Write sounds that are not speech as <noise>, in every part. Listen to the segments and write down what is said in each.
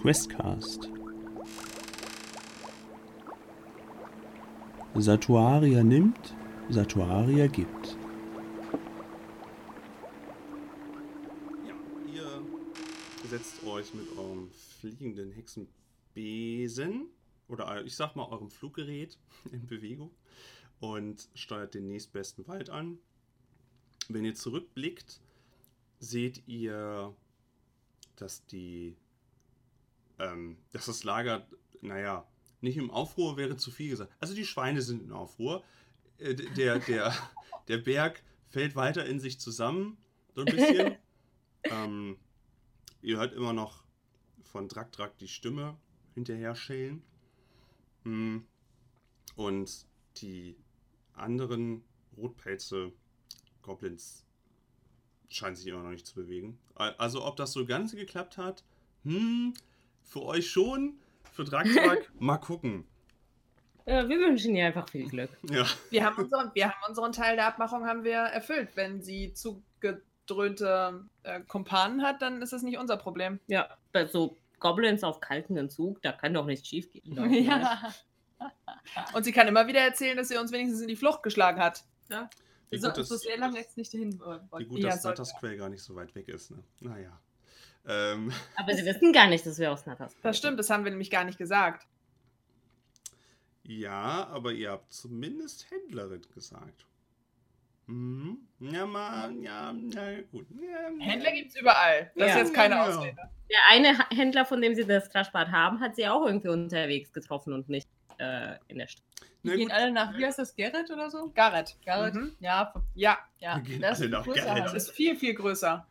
Questcast. Satuaria nimmt, Satuaria gibt. Ja, ihr setzt euch mit eurem fliegenden Hexenbesen oder ich sag mal eurem Fluggerät <laughs> in Bewegung und steuert den nächstbesten Wald an. Wenn ihr zurückblickt, seht ihr, dass die, ähm, dass das Lager, naja, nicht im Aufruhr wäre zu viel gesagt. Also die Schweine sind in Aufruhr. Äh, der, der, <laughs> der Berg fällt weiter in sich zusammen, so ein bisschen. <laughs> ähm, ihr hört immer noch von Drak Drak die Stimme hinterher schälen. Mm. Und die anderen Rotpelze, Goblins, scheinen sich immer noch nicht zu bewegen. Also ob das so ganz geklappt hat, hm, für euch schon, für Drakdrak, <laughs> mal gucken. Ja, wir wünschen ihr einfach viel Glück. Ja. Wir haben, unseren, wir haben unseren Teil der Abmachung haben wir erfüllt. Wenn sie zugedröhnte äh, Kumpanen hat, dann ist das nicht unser Problem. Ja, so Goblins auf kalten Entzug, da kann doch nichts schief gehen. <laughs> ja. Und sie kann immer wieder erzählen, dass sie uns wenigstens in die Flucht geschlagen hat. Ja? Wie so, gut, so sehr lange jetzt nicht dahin wollen. Wie gut, dass Natas Quell gar nicht so weit weg ist. Ne? Naja. Ähm. Aber sie wissen gar nicht, dass wir aus Natas Das stimmt, das haben wir nämlich gar nicht gesagt. Ja, aber ihr habt zumindest Händlerin gesagt. Mhm. Ja, man, ja, ja, gut. Ja, Händler gibt es überall. Das ja. ist jetzt keine ja. Ausrede. Der eine Händler, von dem sie das Trashbad haben, hat sie auch irgendwie unterwegs getroffen und nicht äh, in der Stadt. Die gehen alle nach, wie heißt das, Garrett oder so? Garrett. Garrett, mhm. ja, ja, ja. gehen das alle nach größer, Garrett. Das ist viel, viel größer.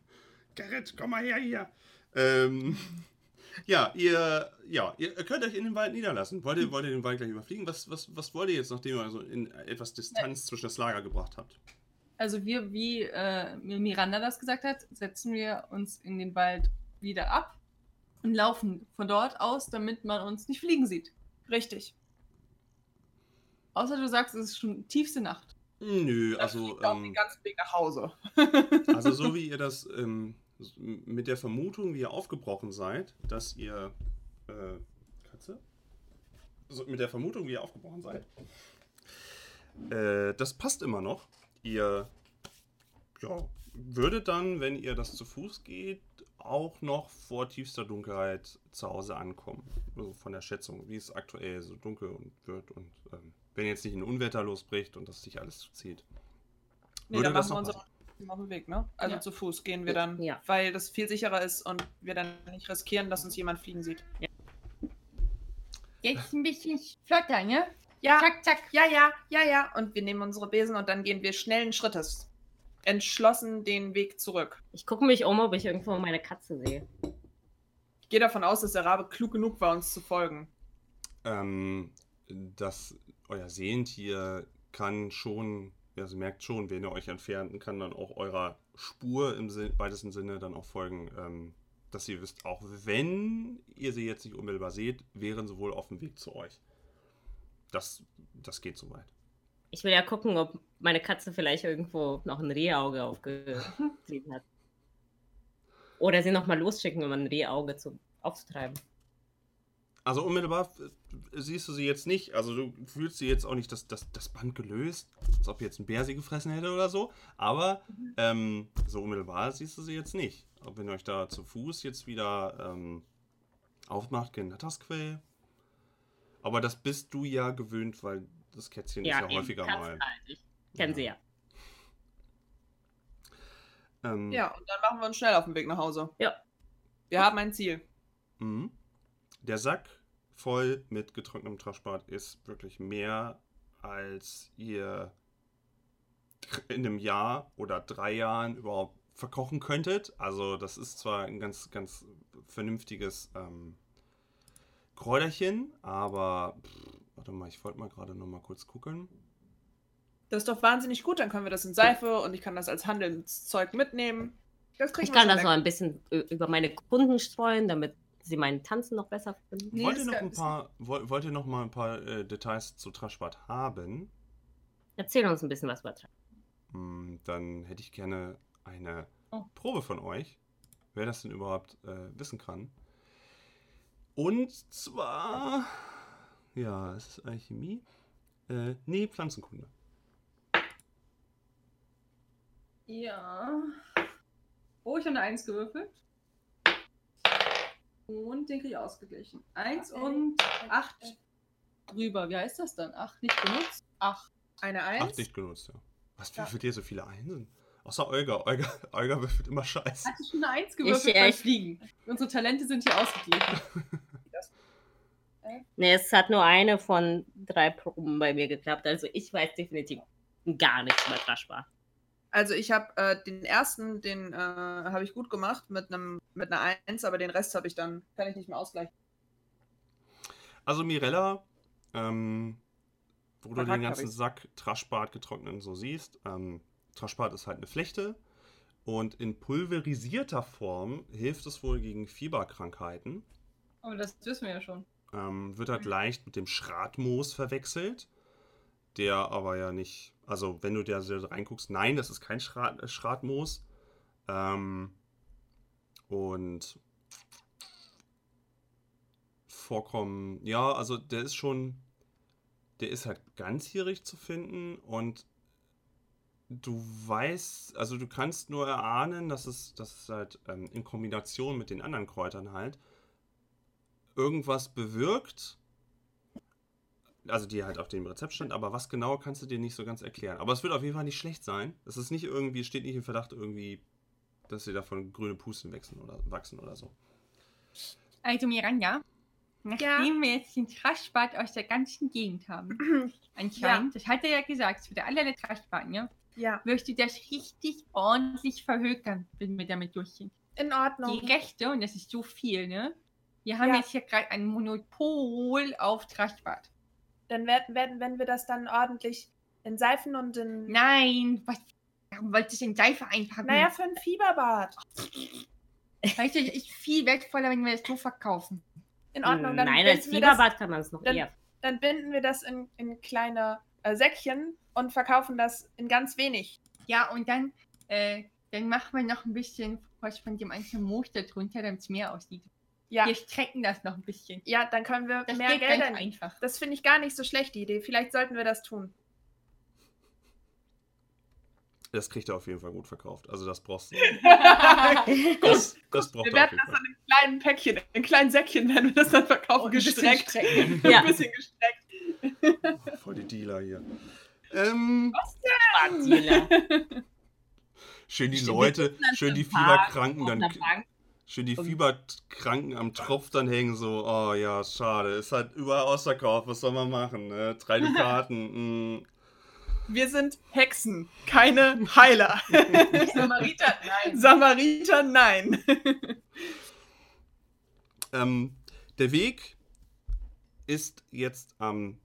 Garrett, komm mal her hier. Ähm, <laughs> ja, ihr, ja, ihr könnt euch in den Wald niederlassen. Wollt ihr, wollt ihr den Wald gleich überfliegen? Was, was, was wollt ihr jetzt, nachdem ihr also in etwas Distanz zwischen das Lager gebracht habt? Also wir, wie äh, Miranda das gesagt hat, setzen wir uns in den Wald wieder ab und laufen von dort aus, damit man uns nicht fliegen sieht. Richtig. Außer du sagst, es ist schon tiefste Nacht. Nö, das also. Ähm, den ganzen Weg nach Hause. also, so <laughs> wie ihr das ähm, mit der Vermutung, wie ihr aufgebrochen seid, dass ihr. Äh, Katze? So, mit der Vermutung, wie ihr aufgebrochen seid. Äh, das passt immer noch. Ihr. Ja, würdet dann, wenn ihr das zu Fuß geht, auch noch vor tiefster Dunkelheit zu Hause ankommen. Also von der Schätzung, wie es aktuell so dunkel und wird und ähm, wenn jetzt nicht ein Unwetter losbricht und das sich alles zuzieht. Nee, dann machen wir uns auf den Weg, ne? Also ja. zu Fuß gehen wir dann, ja. weil das viel sicherer ist und wir dann nicht riskieren, dass uns jemand fliegen sieht. Ja. Jetzt ein bisschen flotter, ne? Ja, zack, zack. Ja, ja, ja, ja. Und wir nehmen unsere Besen und dann gehen wir schnellen Schrittes. Entschlossen den Weg zurück. Ich gucke mich um, ob ich irgendwo meine Katze sehe. Ich gehe davon aus, dass der Rabe klug genug war, uns zu folgen. Ähm, das euer Sehentier kann schon, ja, sie merkt schon, wenn ihr euch entfernt und kann dann auch eurer Spur im weitesten Sinne dann auch folgen, ähm, dass ihr wisst, auch wenn ihr sie jetzt nicht unmittelbar seht, wären sie wohl auf dem Weg zu euch. Das, das geht soweit. Ich will ja gucken, ob meine Katze vielleicht irgendwo noch ein Rehauge aufgeblieben hat. Oder sie nochmal losschicken, um ein Rehauge zu, aufzutreiben. Also unmittelbar siehst du sie jetzt nicht. Also du fühlst sie jetzt auch nicht das, das, das Band gelöst, als ob jetzt ein Bär sie gefressen hätte oder so. Aber ähm, so unmittelbar siehst du sie jetzt nicht. Ob wenn ihr euch da zu Fuß jetzt wieder ähm, aufmacht, gegen Nattersquell. Aber das bist du ja gewöhnt, weil das Kätzchen ja, ist ja häufiger mal. Halt. Ich kenne ja. sie ja. Ähm, ja, und dann machen wir uns schnell auf den Weg nach Hause. Ja. Wir haben ein Ziel. Mhm. Der Sack voll mit getrocknetem Traschbad ist wirklich mehr, als ihr in einem Jahr oder drei Jahren überhaupt verkochen könntet. Also das ist zwar ein ganz, ganz vernünftiges ähm, Kräuterchen, aber pff, warte mal, ich wollte mal gerade noch mal kurz gucken. Das ist doch wahnsinnig gut, dann können wir das in Seife und ich kann das als Handelszeug mitnehmen. ich kann das noch ein bisschen über meine Kunden streuen, damit sie meinen Tanzen noch besser finden. Nee, wollt, ihr noch ein paar, wollt, ihr noch mal ein paar äh, Details zu Traschbad haben? Erzähl uns ein bisschen was über Traschbad. Hm, dann hätte ich gerne eine oh. Probe von euch, wer das denn überhaupt äh, wissen kann. Und zwar, ja, es ist Alchemie. Äh, nee, Pflanzenkunde. Ja. Oh, ich habe eine 1 gewürfelt. Und den kriege ich ausgeglichen. 1 und 8 drüber. Wie heißt das dann? 8 nicht benutzt. 8. Eine 1. Acht nicht genutzt, ja. Was Ja. würfelt ihr so viele Einsen? Außer Olga. Olga, <laughs> Olga würfelt immer Scheiße. Hatte schon eine 1 gewürfelt Ich- beim ich- Fliegen. Unsere Talente sind hier ausgeglichen. <laughs> Nee, es hat nur eine von drei Proben bei mir geklappt. Also ich weiß definitiv gar nichts über Traschbar. Also ich habe äh, den ersten, den äh, habe ich gut gemacht mit einem mit einer 1, aber den Rest habe ich dann, kann ich nicht mehr ausgleichen. Also Mirella, ähm, wo du den ganzen. Sack Traschbart getrocknet und so siehst, ähm, Traschbart ist halt eine Flechte und in pulverisierter Form hilft es wohl gegen Fieberkrankheiten. Aber das wissen wir ja schon. Ähm, wird halt leicht mit dem Schratmoos verwechselt, der aber ja nicht, also wenn du da reinguckst, nein, das ist kein Schrat, äh, Schratmoos. Ähm, und Vorkommen, ja, also der ist schon, der ist halt ganzjährig zu finden und du weißt, also du kannst nur erahnen, dass es, dass es halt ähm, in Kombination mit den anderen Kräutern halt irgendwas bewirkt. Also die halt auf dem Rezept stand, aber was genau kannst du dir nicht so ganz erklären. Aber es wird auf jeden Fall nicht schlecht sein. Es ist nicht irgendwie, steht nicht im Verdacht irgendwie, dass sie davon grüne Pusten wachsen oder wachsen oder so. Also Miranda, nachdem wir jetzt den Traschbad aus der ganzen Gegend haben, <clears throat> anscheinend, das hat er ja gesagt, es wird der allerletzte Traschbad, ne? Ja, Wirst du das richtig ordentlich verhökern, wenn wir damit durch sind. in Ordnung. Die Rechte, und das ist so viel, ne? Wir haben Ja. jetzt hier gerade ein Monopol auf Traschbad. Dann werden, werden, wenn wir das dann ordentlich in Seifen und in. Nein, was, warum wolltest du denn Seife einpacken? Naja, für ein Fieberbad. weißt du, ist viel wertvoller, wenn wir das so verkaufen. In Ordnung. Dann Nein, als wir das- Fieberbad kann man es noch dann- eher. Dann binden wir das in, in kleine äh, Säckchen und verkaufen das in ganz wenig. Ja, und dann, äh, dann machen wir noch ein bisschen was von dem einzelnen Moos da drunter, damit es mehr aussieht. Ja, Wir strecken das noch ein bisschen. ja dann können wir Das mehr geht Geld ganz ein. einfach. Das finde ich gar nicht so schlecht, die Idee. Vielleicht sollten wir das tun. Das kriegt er auf jeden Fall gut verkauft. Also das brauchst du. wir <laughs> <laughs> Das, das braucht er auf werden das in einem kleinen Päckchen, in kleinen Säckchen werden wir das dann verkaufen, Und ein bisschen gestreckt. <laughs> Ja. Ein bisschen gestreckt. Voll die Dealer hier. Ähm, Dealer. schön die wir Leute, schön die Fieberkranken dann Bank. Schön die Fieberkranken am Tropf dann hängen, so, oh ja, schade, ist halt überall ausverkauft, was soll man machen, ne? Drei <laughs> Dukaten, mm. Wir sind Hexen, keine Heiler. Samariter, nein. Samariter, nein. ähm, Der Weg ist jetzt am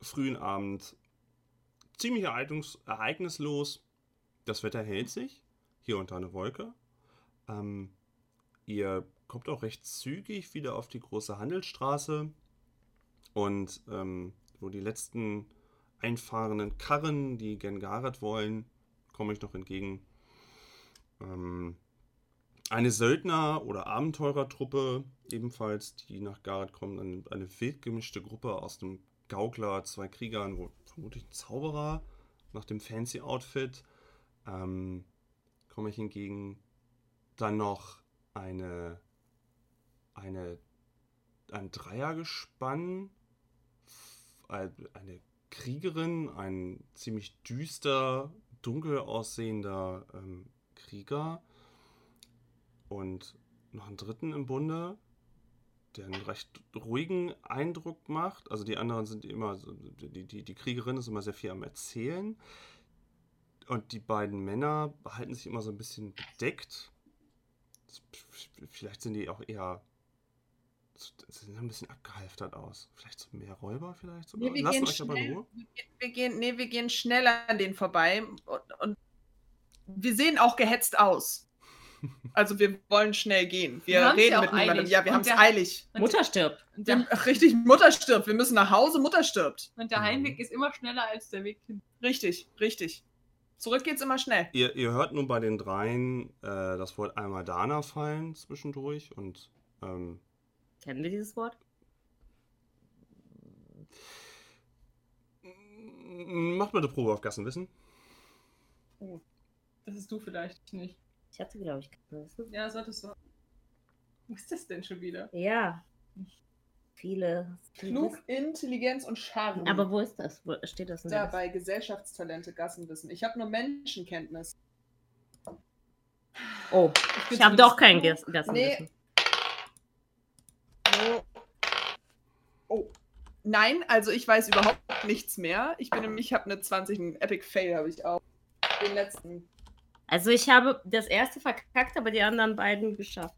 frühen Abend ziemlich ereignislos. Das Wetter hält sich, hier unter eine Wolke. Ähm, ihr kommt auch recht zügig wieder auf die große Handelsstraße und ähm, wo die letzten einfahrenden Karren, die gen Gareth wollen, komme ich noch entgegen. Ähm, eine Söldner- oder Abenteurertruppe, ebenfalls, die nach Gareth kommt, eine, eine wild gemischte Gruppe aus dem Gaukler, zwei Kriegern, wo vermutlich ein Zauberer nach dem fancy Outfit, ähm, komme ich entgegen. Dann noch eine, eine, ein Dreiergespann, eine Kriegerin, ein ziemlich düster, dunkel aussehender ähm, Krieger und noch einen dritten im Bunde, der einen recht ruhigen Eindruck macht. Also die anderen sind immer, die, die, die Kriegerin ist immer sehr viel am Erzählen. Und die beiden Männer behalten sich immer so ein bisschen bedeckt. Vielleicht sind die auch eher. Sehen ein bisschen abgehalftert aus. Vielleicht so mehr Räuber, vielleicht sogar. Nee, wir Lassen gehen euch aber in. Ruhe. Wir gehen, nee, wir gehen schnell an denen vorbei und, und wir sehen auch gehetzt aus. Also wir wollen schnell gehen. Wir, Wir reden ja mit niemandem. eilig. Ja, wir haben es eilig. Mutter stirbt. der, ach, richtig, Mutter stirbt. Wir müssen nach Hause, Mutter stirbt. und der Heimweg ist immer schneller als der Weg hin. Richtig, richtig. Zurück geht's immer schnell. Ihr, ihr hört nun bei den dreien äh, das Wort einmal Dana fallen zwischendurch und ähm, Kennen wir dieses Wort? Macht mal eine Probe auf Gassenwissen. Das ist du vielleicht nicht. Ich hatte, glaube ich, kein Wissen. Ja, solltest du. Was ist das denn schon wieder? Ja. Viele. Klug, Intelligenz und Charme. Aber wo ist das? Wo steht das da bei Gesellschaftstalente, Gassenwissen. Ich habe nur Menschenkenntnis. Oh, ich habe doch kein Gas Gassenwissen. Oh. oh. Nein, also ich weiß überhaupt nichts mehr. Ich bin nämlich, ich habe eine 20, einen Epic Fail habe ich auch. Den letzten. Also ich habe das erste verkackt, aber die anderen beiden geschafft.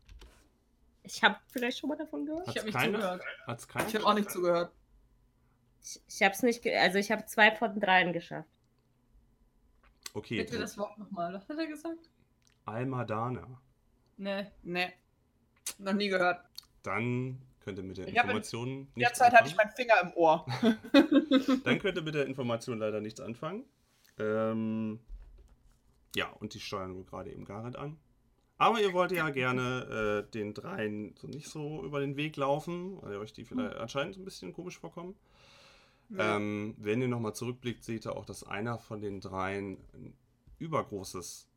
Ich habe vielleicht schon mal davon gehört. Ich habe Hat's nicht keiner? zugehört. Hat's keiner? Ich habe auch nicht zugehört. Ich, ich habe es nicht, ge also ich habe zwei von dreien geschafft. Okay, Bitte das Wort nochmal. Was hat er gesagt? Almadana. Ne. Nee. Noch nie gehört. Dann könnt ihr mit der hab in Information In der Zeit hatte ich meinen Finger im Ohr. <laughs> <laughs> Dann könnt ihr mit der Information leider nichts anfangen. Ähm, ja, und die steuern wohl gerade eben Gareth an. Aber ihr wollt ja gerne äh, den dreien so nicht so über den Weg laufen, weil ihr euch die vielleicht anscheinend ein bisschen komisch vorkommen. Ähm, wenn ihr nochmal zurückblickt, seht ihr auch, dass einer von den dreien ein übergroßes,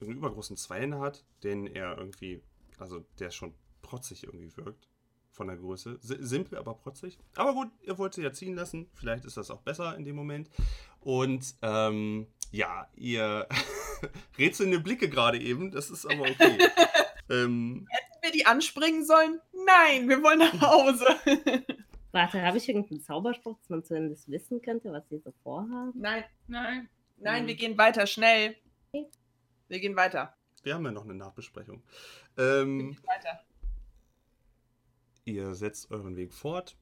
einen übergroßen Zweien hat, den er irgendwie, also der schon protzig irgendwie wirkt. Von der Größe. Si- Simpel, aber protzig. Aber gut, ihr wollt sie ja ziehen lassen. Vielleicht ist das auch besser in dem Moment. Und ähm, ja, ihr <laughs> <laughs> rätselnde Blicke gerade eben. Das ist aber okay. <laughs> ähm, wir die anspringen sollen? Nein, wir wollen nach Hause. <laughs> Warte, habe ich irgendeinen Zauberspruch, dass man zumindest wissen könnte, was sie so vorhaben? Nein, Nein. nein, Mhm. wir gehen weiter, schnell. Okay. Wir gehen weiter. wir haben ja noch eine Nachbesprechung. Ähm, Weiter. Ihr setzt euren Weg fort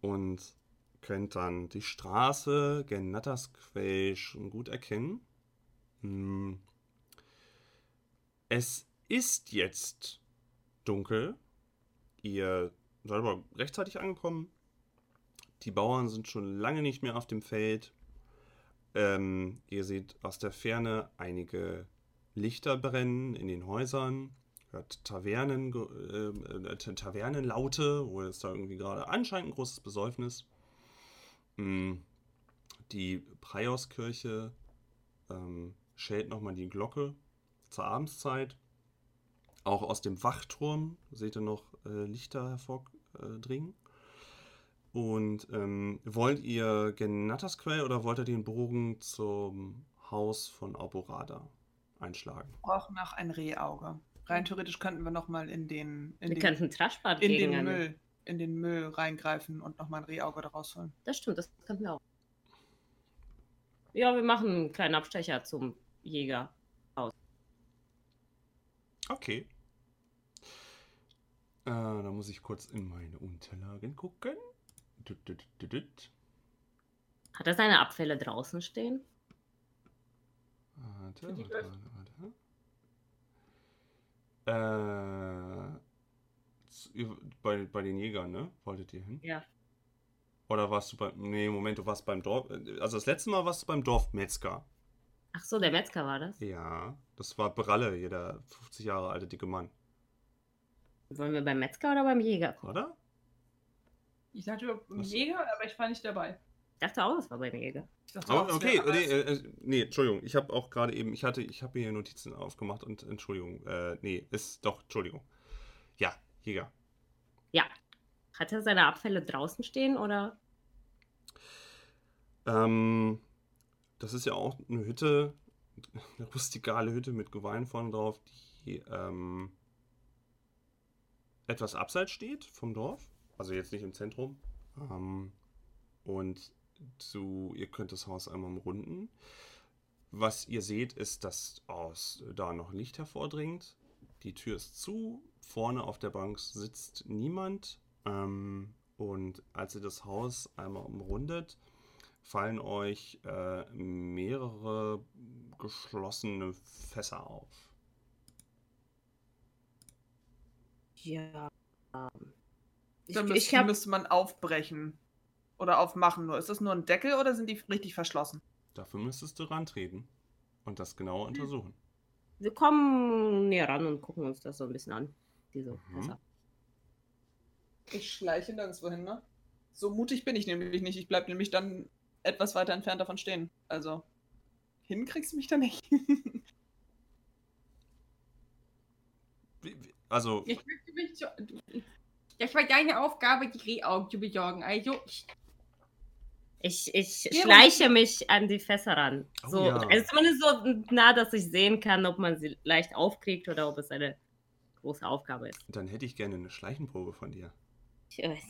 und könnt dann die Straße gen Nattersquay schon gut erkennen. Hm. Es ist jetzt dunkel. Ihr seid aber rechtzeitig angekommen. Die Bauern sind schon lange nicht mehr auf dem Feld. Ähm, ihr seht aus der Ferne einige Lichter brennen in den Häusern hört Tavernen, äh, äh, Tavernenlaute, wo es da irgendwie gerade anscheinend ein großes Besäufnis. Mm, Die Prioskirche ähm, schält nochmal die Glocke zur Abendszeit. Auch aus dem Wachturm seht ihr noch äh, Lichter hervordringen. Und ähm, wollt ihr gen Nattersquell oder wollt ihr den Bogen zum Haus von Alborada einschlagen? Wir brauchen noch ein Rehauge. Rein theoretisch könnten wir noch mal in den, in Wir den, könnten Traschbad in den Müll, in den Müll reingreifen und noch mal ein Rehauge daraus holen. Das stimmt, das könnten wir auch. Ja, wir machen einen kleinen Abstecher zum Jäger. Okay. Äh, da muss ich kurz in meine Unterlagen gucken. Düt, düt, düt. Hat er seine Abfälle draußen stehen? Warte, warte, warte, warte. Äh, bei, bei den Jägern, ne? Wolltet ihr hin? Ja. Oder warst du beim. Nee, Moment, du warst beim Dorf. Also das letzte Mal warst du beim Dorfmetzger. Ach so, der Metzger war das. Ja, das war Bralle, hier der 50 Jahre alte dicke Mann, Wollen wir beim Metzger oder beim Jäger gucken? oder? Ich dachte beim? Jäger, aber ich war nicht dabei. Ich dachte auch, das war beim Jäger. Ich dachte es okay, nee, äh, äh, nee, Entschuldigung, ich habe auch gerade eben, ich hatte, ich habe hier Notizen aufgemacht und Entschuldigung, äh, nee, ist doch, Entschuldigung. Ja, Jäger. Hat er seine Abfälle draußen stehen oder? Ähm, das ist ja auch eine Hütte, eine rustikale Hütte mit Geweih vorne drauf, die ähm, etwas abseits steht vom Dorf, also jetzt nicht im Zentrum. Ähm, und zu, ihr könnt das Haus einmal umrunden. Was ihr seht, ist, dass aus da noch Licht hervordringt. Die Tür ist zu, vorne auf der Bank sitzt niemand. Ähm, und als ihr das Haus einmal umrundet, fallen euch äh, mehrere geschlossene Fässer auf. Ja. Ich, Dann ich müsste, hab, müsste man aufbrechen. Oder aufmachen nur. Ist das nur ein Deckel oder sind die richtig verschlossen? Dafür müsstest du rantreten und das genauer untersuchen. wir kommen näher ran und gucken uns das so ein bisschen an. Diese Mhm. Fässer. Ich schleiche nirgendwo hin, ne? So mutig bin ich nämlich nicht. Ich bleib nämlich dann etwas weiter entfernt davon stehen. Also, hinkriegst du mich da nicht. <laughs> Wie- wie- Also, Ich möchte mich so, das war deine Aufgabe, die Rehaugen zu besorgen. Also, Ich, ich Ja, schleiche mich an die Fässer ran. Oh So, ja. Also zumindest so nah, dass ich sehen kann, ob man sie leicht aufkriegt oder ob es eine große Aufgabe ist. dann hätte ich gerne eine Schleichenprobe von dir. Ich weiß.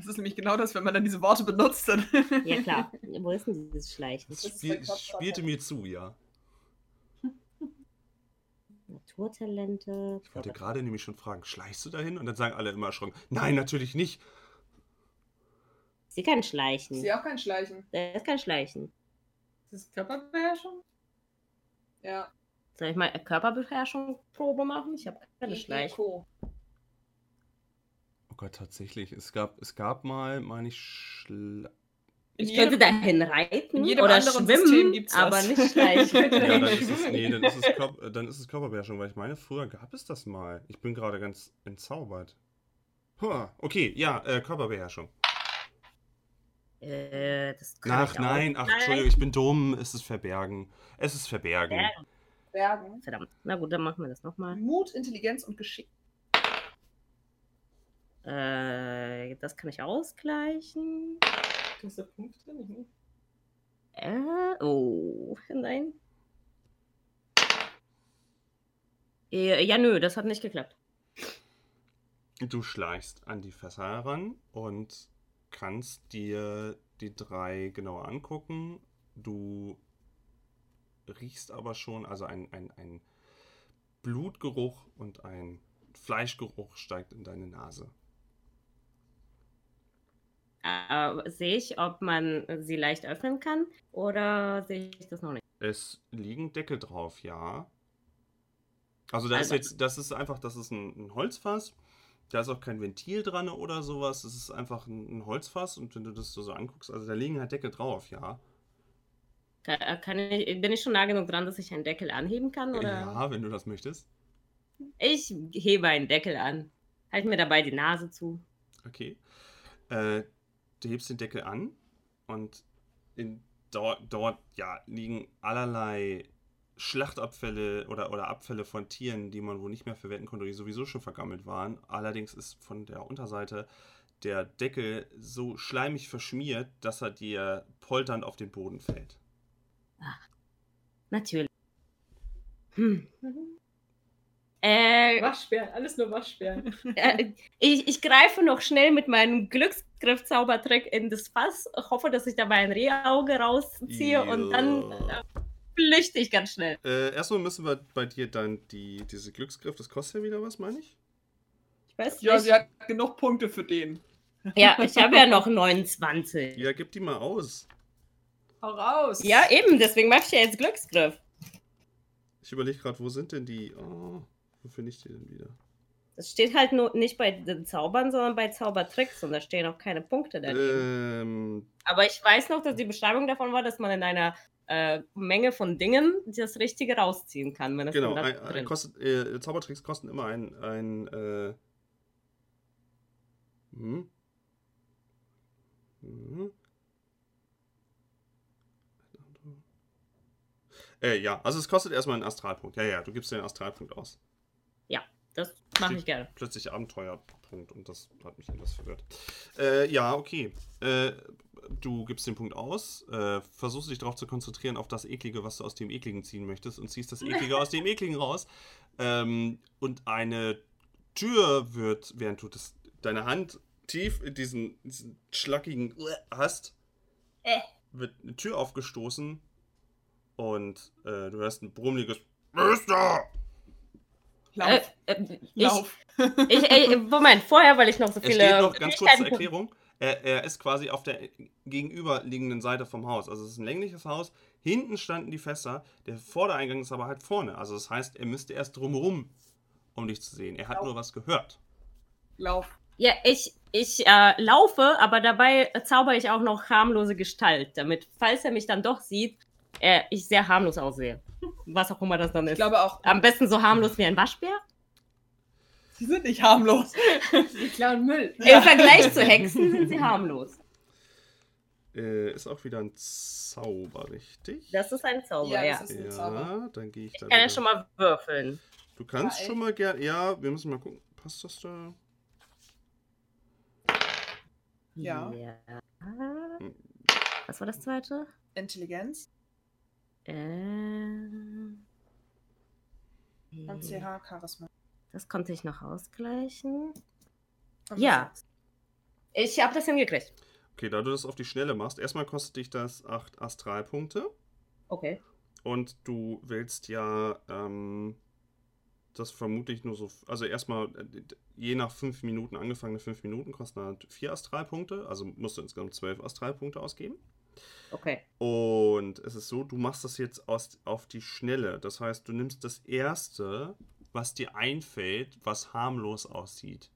Das ist nämlich genau das, wenn man dann diese Worte benutzt. Dann <laughs> Ja klar. Wo ist denn dieses Schleichen? Das Das ist spiel, spielte mir zu, ja. Naturtalente. Ich wollte gerade nämlich schon fragen, schleichst du dahin? Und dann sagen alle immer erschrocken, nein, natürlich nicht. Sie kann Ich schleichen. sehe auch kein Schleichen. Das kann schleichen. Das ist Körperbeherrschung? Ja. Soll ich mal eine Körperbeherrschung Probe machen? Ich habe keine Schleichen. Gott, tatsächlich. Es gab, es gab mal, meine ich, Schla Ich könnte jedem- dahin reiten oder schwimmen, gibt's aber nicht schleichen. <laughs> Ja, dann ist es, nee, dann ist es, Körp dann ist es Körperbeherrschung, weil ich meine, früher gab es das mal. Ich bin gerade ganz entzaubert. Huh, okay, ja, äh, Körperbeherrschung. Äh, das kann Ach ich auch. nein, ach Entschuldigung, ich bin dumm. Es ist Verbergen. Es ist Verbergen. Bergen. Bergen. Verdammt. Na gut, dann machen wir das nochmal. Mut, Intelligenz und Geschick. Äh, das kann ich ausgleichen. Du hast da Punkte drin, nicht? Äh, oh, nein. Äh, ja, nö, das hat nicht geklappt. Du schleichst an die Fässer heran und kannst dir die drei genauer angucken. Du riechst aber schon, also ein, ein, ein Blutgeruch und ein Fleischgeruch steigt in deine Nase. Äh, sehe ich, ob man sie leicht öffnen kann oder sehe ich das noch nicht? Es liegen Deckel drauf, ja. Also da ist Also- jetzt, das ist einfach, das ist ein, ein Holzfass. Da ist auch kein Ventil dran oder sowas. Das ist einfach ein, ein Holzfass und wenn du das so, so anguckst, also da liegen halt Deckel drauf, ja. Kann, äh, kann ich, bin ich schon nah genug dran, dass ich einen Deckel anheben kann? Oder? Ja, wenn du das möchtest. Ich hebe einen Deckel an. Halt mir dabei die Nase zu. Okay. Äh, du hebst den Deckel an und in, dort, dort ja, liegen allerlei Schlachtabfälle oder, oder Abfälle von Tieren, die man wohl nicht mehr verwerten konnte, die sowieso schon vergammelt waren. Allerdings ist von der Unterseite der Deckel so schleimig verschmiert, dass er dir polternd auf den Boden fällt. Natürlich. Hm. Äh, Waschbären, alles nur Waschbären. äh, ich, ich greife noch schnell mit meinem Glücksgriff-Zaubertrick in das Fass, hoffe, dass ich dabei ein Rehauge rausziehe und dann Ja. äh, flüchte ich ganz schnell. Äh, erstmal müssen wir bei dir dann die, diese Glücksgriff, das kostet ja wieder was, meine ich? Ich weiß Ja, nicht. sie hat genug Punkte für den. Ja, ich habe ja noch 29. Ja, gib die mal aus. Hau raus. Ja, eben, deswegen mache ich ja jetzt Glücksgriff. Ich überlege gerade, wo sind denn die? Oh, wo finde ich die denn wieder? Das steht halt nur nicht bei den Zaubern, sondern bei Zaubertricks und da stehen auch keine Punkte daneben. Ähm, Aber ich weiß noch, dass die Beschreibung davon war, dass man in einer äh, Menge von Dingen das Richtige rausziehen kann, es genau, ein, ein kostet, äh, Zaubertricks kosten immer ein, ein äh, hm? Mhm. Äh, ja, also es kostet erstmal einen Astralpunkt. Ja, ja, du gibst den Astralpunkt aus. Das mache ich gerne. Plötzlich Abenteuerpunkt und das hat mich etwas verwirrt. Äh, ja, okay. Äh, du gibst den Punkt aus, äh, versuchst dich darauf zu konzentrieren, auf das Eklige, was du aus dem Ekligen ziehen möchtest und ziehst das Eklige aus dem Ekligen raus. Ähm, und eine Tür wird, während du das, deine Hand tief in diesen, diesen schlackigen hast, Äh. wird eine Tür aufgestoßen und äh, du hörst ein brummeliges Wer ist da? Lauf. Äh, äh, ich, Lauf. ich, äh, Moment, vorher, weil ich noch so Es viele. steht noch ganz kurz zur Erklärung. Er, er ist quasi auf der gegenüberliegenden Seite vom Haus. Also es ist ein längliches Haus. Hinten standen die Fässer. Der Vordereingang ist aber halt vorne. Also das heißt, er müsste erst drumherum, um dich zu sehen. Er hat Lauf. nur was gehört. Lauf. Ja, ich, ich äh, laufe, aber dabei zauber ich auch noch harmlose Gestalt, damit, falls er mich dann doch sieht, äh, ich sehr harmlos aussehe. Was auch immer das dann Ich ist. glaube auch. Am besten so harmlos wie ein Waschbär. Die sind nicht harmlos. <laughs> Sie klauen Müll. Im Vergleich zu Hexen sind sie harmlos. Äh, ist auch wieder ein Zauber, richtig? Das ist ein Zauber, Ja, ja. das ist ein Zauber. ja, dann gehe ich da Ich kann ja schon mal würfeln. Du kannst Ja, schon mal gerne. Ja, wir müssen mal gucken. Passt das da? Ja. Was war das zweite? Intelligenz. Ähm. Und CH Charisma. Das konnte ich noch ausgleichen. Und Ja. Ich habe das hingekriegt. Okay, da du das auf die Schnelle machst, erstmal kostet dich das 8 Astralpunkte. Okay. Und du willst ja ähm, das vermutlich nur so. Also erstmal, äh, je nach 5 Minuten, angefangene 5 Minuten, kosten halt 4 Astralpunkte. Also musst du insgesamt 12 Astralpunkte ausgeben. Okay. Und es ist so, du machst das jetzt aus, auf die Schnelle. Das heißt, du nimmst das Erste, was dir einfällt, was harmlos aussieht.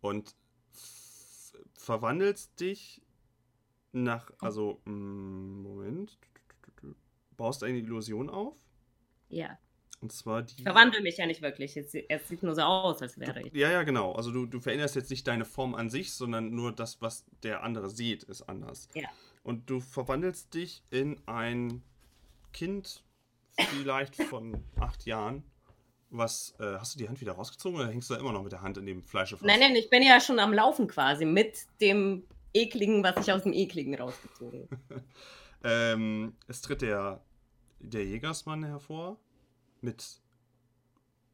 Und verwandelst dich nach, also, mm, Moment, baust eine Illusion auf. Ja. Und zwar die. Ich verwandle mich ja nicht wirklich. Es, es sieht nur so aus, als wäre ich. Ja, ja, genau. Also du, du veränderst jetzt nicht deine Form an sich, sondern nur das, was der andere sieht, ist anders. Ja. Und du verwandelst dich in ein Kind, vielleicht von acht Jahren. Was, äh, hast du die Hand wieder rausgezogen oder hängst du da immer noch mit der Hand in dem Fleisch fest? Nein, nein, ich bin ja schon am Laufen quasi mit dem ekligen, was ich aus dem ekligen rausgezogen habe. <laughs> Ähm, es tritt der, der Jägersmann hervor mit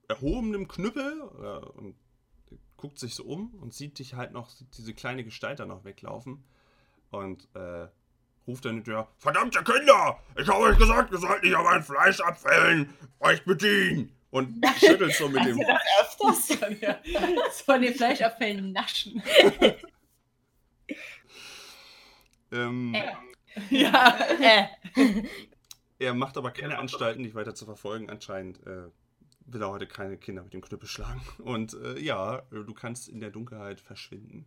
erhobenem Knüppel äh, und guckt sich so um und sieht dich halt noch, diese kleine Gestalt da noch weglaufen und äh, ruft dann hinterher, verdammte Kinder, ich habe euch gesagt, ihr sollt nicht auf mein Fleisch abfällen, euch bedienen. Und schüttelt so mit dem, Öfters? <laughs> Von, der, von den Fleischabfällen naschen. ähm, Äh. Ja. äh. Er macht aber keine Anstalten, dich weiter zu verfolgen. Anscheinend äh, will er heute keine Kinder mit dem Knüppel schlagen. Und äh, ja, äh, du kannst in der Dunkelheit verschwinden.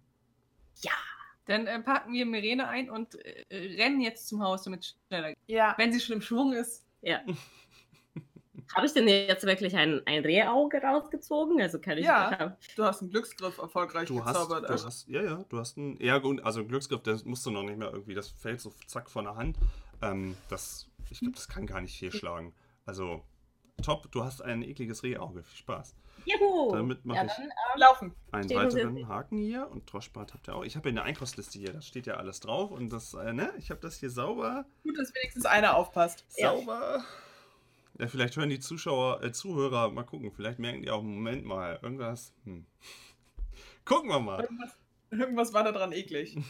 Dann äh, packen wir Mirene ein und äh, rennen jetzt zum Haus, damit es schneller geht. Ja. Wenn sie schon im Schwung ist. Ja. <laughs> Habe ich denn jetzt wirklich ein, ein Rehauge rausgezogen? Also kann ich. Ja. Du hast einen Glücksgriff erfolgreich Du hast, gezaubert. du also- hast, ja, ja, du hast einen, ja gut, also einen Glücksgriff, das musst du noch nicht mehr irgendwie, das fällt so zack von der Hand. Ähm, das, ich glaube, das kann gar nicht fehlschlagen. Also, top, du hast ein ekliges Rehauge, viel Spaß. Juhu! Damit mach ja, ich- dann, ähm, Laufen. Einen Stehen weiteren Haken hier und Droschbart habt ihr auch. Ich habe ja eine Einkaufsliste hier, da steht ja alles drauf und das, äh, ne, ich habe das hier sauber, Gut, dass wenigstens einer aufpasst. Ja. sauber. Ja, vielleicht hören die Zuschauer, äh, Zuhörer, mal gucken, vielleicht merken die auch, Moment mal, irgendwas, hm. <laughs> Gucken wir mal. Irgendwas, irgendwas war da dran eklig. <laughs>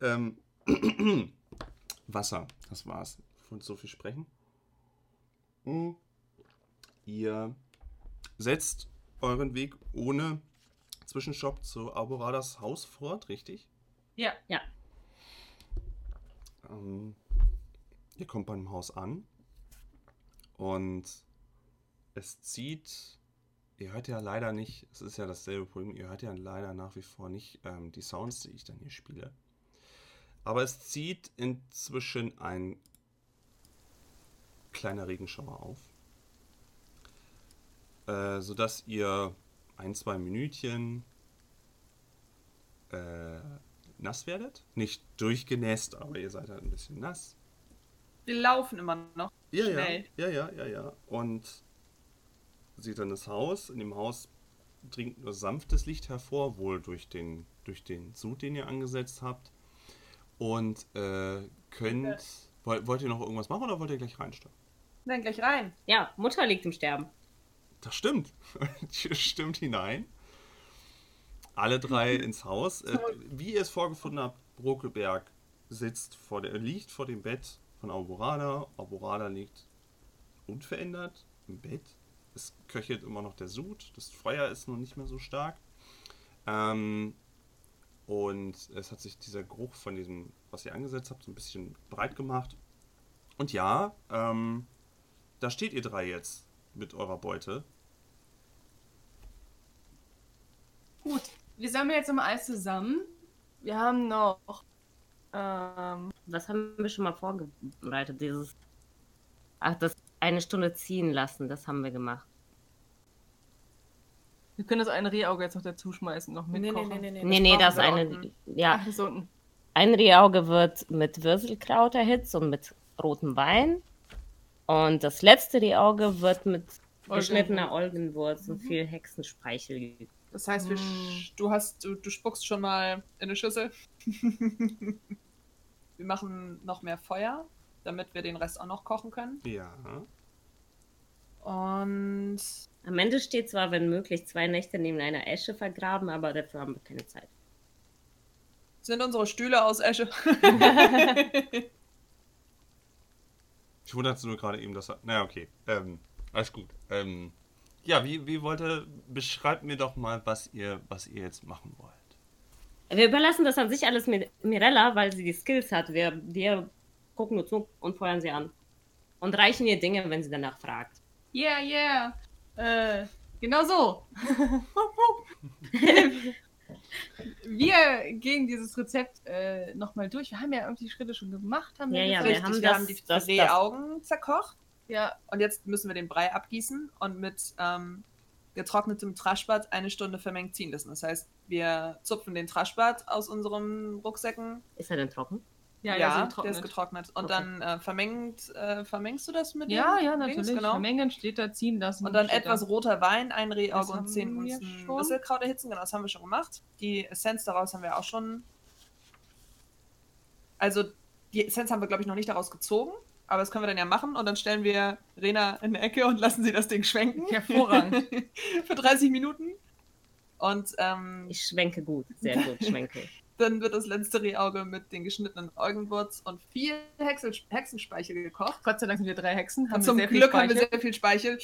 Ähm, <clears throat> Wasser, das war's. Von so viel sprechen. Ihr setzt euren Weg ohne Zwischenstopp zu Alboradas Haus fort, richtig? Ja. Ähm, ihr kommt beim Haus an und es zieht. Ihr hört ja leider nicht, es ist ja dasselbe Problem, ihr hört ja leider nach wie vor nicht ähm, die Sounds, die ich dann hier spiele. Aber es zieht inzwischen ein kleiner Regenschauer auf, äh, sodass ihr ein, zwei Minütchen äh, nass werdet. Nicht durchgenässt, aber ihr seid halt ein bisschen nass. Wir laufen immer noch. Ja, Schnell. ja, ja, ja, ja, ja. Und sieht dann das Haus. In dem Haus dringt nur sanftes Licht hervor, wohl durch den, durch den Sud, den ihr angesetzt habt. Und äh, könnt. Wollt, wollt ihr noch irgendwas machen oder wollt ihr gleich reinsteigen? Dann gleich rein. ja, Mutter liegt im Sterben. Das stimmt. <laughs> Stimmt hinein. Alle drei ins Haus. Äh, wie ihr es vorgefunden habt, Brokelberg sitzt vor der, liegt vor dem Bett von Alborada. Alborada liegt unverändert im Bett. Es köchelt immer noch der Sud. Das Feuer ist noch nicht mehr so stark. Ähm, und es hat sich dieser Geruch von diesem, was ihr angesetzt habt, so ein bisschen breit gemacht. Und ja, ähm, da steht ihr drei jetzt mit eurer Beute. Gut. Wir sammeln jetzt nochmal alles zusammen. Wir haben noch. Ähm, Was haben wir schon mal vorbereitet? Dieses. Ach, das eine Stunde ziehen lassen, das haben wir gemacht. Wir können das eine Rehauge jetzt noch dazu schmeißen, noch Nee, mit nee, nee, nee, nee. Nee, nee, das brauchen wir da eine. unten. Ja, Ach, das ist unten. ein Rehauge wird mit Würselkraut erhitzt und mit rotem Wein. Und das letzte Rehauge wird mit geschnittener Olgenwurz und viel Hexenspeichel. Das heißt, wir, sch- du hast, du, du spuckst schon mal in eine Schüssel. <laughs> wir machen noch mehr Feuer, damit wir den Rest auch noch kochen können. Ja. Und Am Ende steht zwar, wenn möglich, zwei Nächte neben einer Esche vergraben, aber dafür haben wir keine Zeit. sind unsere Stühle aus Esche. <laughs> <laughs> Ich wunderte nur gerade eben, dass er. Naja, okay. Ähm, alles gut. Ähm, ja, wie, wie wollte. Beschreibt mir doch mal, was ihr, was ihr jetzt machen wollt. Wir überlassen das an sich alles mit Mirella, weil sie die Skills hat. Wir, wir gucken nur zu und feuern sie an. Und reichen ihr Dinge, wenn sie danach fragt. Yeah, yeah. Äh, genau so. <laughs> <laughs> <laughs> wir gehen dieses Rezept äh, nochmal durch. Wir haben ja irgendwie die Schritte schon gemacht. Haben Ja, wir ja, wir haben wir das- haben die das- das- Filetaugen zerkocht. ja, Und jetzt müssen wir den Brei abgießen und mit ähm, getrocknetem Traschbad eine Stunde vermengt ziehen lassen. Das heißt, wir zupfen den Traschbad aus unseren Rucksäcken. Ist er denn trocken? Ja, Ja, ja, der getrocknet. ist getrocknet. Und Okay. dann äh, vermengt, äh, vermengst du das mit Ja, dem ja, Dings? natürlich. Genau. Vermengen steht da, ziehen lassen. Und dann etwas da. roter Wein, ein Das Rehauge und haben 10 wir Unzen erhitzen. Genau, das haben wir schon gemacht. Die Essenz daraus haben wir auch schon. Also, die Essenz haben wir, glaube ich, noch nicht daraus gezogen. Aber das können wir dann ja machen. Und dann stellen wir Rena in eine Ecke und lassen sie das Ding schwenken. Hervorragend. <laughs> Für 30 Minuten. Und ähm, Ich schwenke gut, sehr gut schwenke. <laughs> dann wird das letzte Rehauge mit den geschnittenen Augenwurz und viel Hexel Hexenspeichel gekocht. Gott sei Dank sind wir drei Hexen. Haben zum Glück haben wir sehr viel Speichel.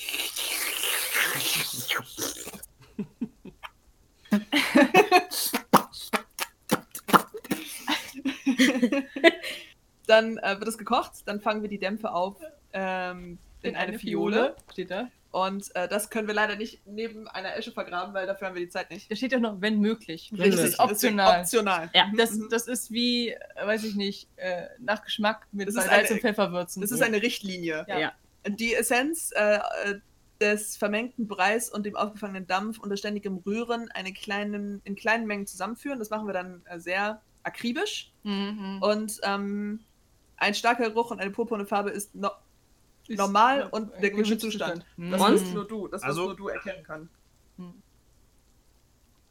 dann äh, wird es gekocht, dann fangen wir die Dämpfe auf ähm, in, eine, Fiole. Steht da. Und äh, das können wir leider nicht neben einer Esche vergraben, weil dafür haben wir die Zeit nicht. Da steht ja noch, wenn möglich. Wenn Das ist optional. optional. Ja. Das, Mhm. das ist wie, äh, weiß ich nicht, äh, nach Geschmack mit Das Salz ist eine- und Pfeffer würzen. Das ist eine Richtlinie. Ja. Ja. Die Essenz äh, äh, des vermengten Breis und dem aufgefangenen Dampf unter ständigem Rühren eine kleinen, in kleinen Mengen zusammenführen. Das machen wir dann äh, sehr akribisch. Mhm. Und ähm, ein starker Geruch und eine purpurne Farbe ist no Ist- normal ja, und der Gemüsezustand. Mhm. Das Und? wirst nur du, das Also- nur du erkennen können.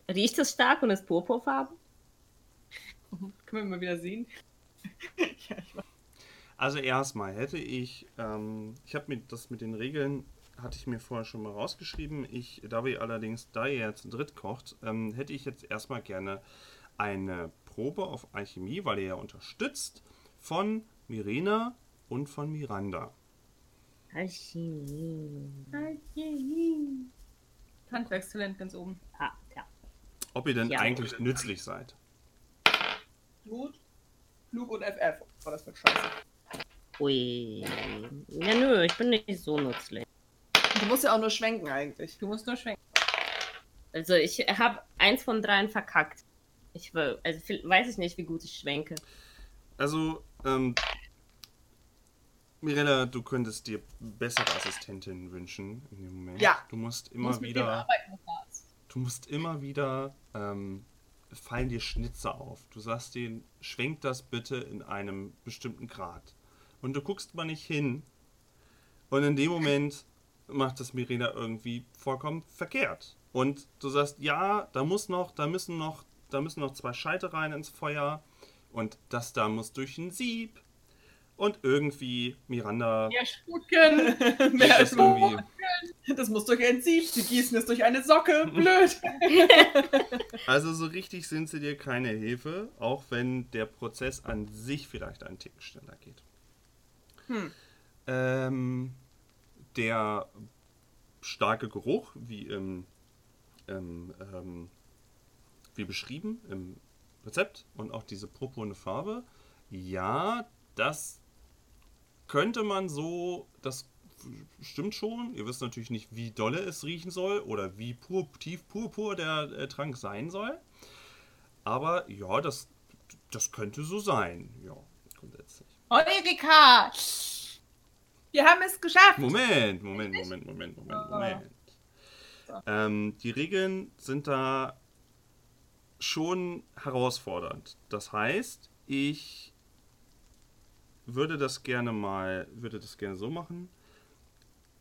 Riecht es stark und ist purpurfarben? Können wir mal wieder sehen? <laughs> ja. Also erstmal hätte ich, ähm, ich habe mir das mit den Regeln, hatte ich mir vorher schon mal rausgeschrieben. Ich, da wir allerdings, da ihr ja zu dritt kocht, ähm, hätte ich jetzt erstmal gerne eine Probe auf Alchemie, weil ihr ja unterstützt, von Mirena und von Miranda. Alchemie. Handwerkstalent ganz oben. Ah, ja. Ob ihr denn Ja. eigentlich nützlich seid. Gut. Flug und FF. Oh, das wird scheiße. Ui. Ja, nö, ich bin nicht so nützlich. Du musst ja auch nur schwenken eigentlich. Du musst nur schwenken. Also ich habe eins von dreien verkackt. Ich will, also weiß ich nicht, wie gut ich schwenke. Also, ähm, Mirella, du könntest dir bessere Assistentinnen wünschen in dem Moment. Ja. Du musst immer musst wieder. Du musst immer wieder, ähm, fallen dir Schnitze auf. Du sagst denen, schwenk das bitte in einem bestimmten Grad. Und du guckst mal nicht hin. Und in dem Moment macht das Mirena irgendwie vollkommen verkehrt. Und du sagst, ja, da muss noch, da müssen noch, da müssen noch zwei Scheite rein ins Feuer. Und das da muss durch ein Sieb. Und irgendwie Miranda Ja, spucken. <laughs> Mehr das irgendwie. Das muss durch ein Sieb. Sie gießen es durch eine Socke. <laughs> Blöd. Also so richtig sind sie dir keine Hilfe, auch wenn der Prozess an sich vielleicht einen Ticken schneller geht. Hm. Ähm, der starke Geruch, wie im, im ähm, wie beschrieben im Rezept und auch diese purpurne Farbe, ja, das könnte man so, das stimmt schon. Ihr wisst natürlich nicht, wie dolle es riechen soll oder wie pur, tief purpur der äh, Trank sein soll. Aber ja, das, das könnte so sein. Ja, grundsätzlich. Eureka! Wir haben es geschafft. Moment, Moment, Moment, Moment, Moment, Moment. Ähm, die Regeln sind da schon herausfordernd. Das heißt, ich würde das gerne mal, würde das gerne so machen.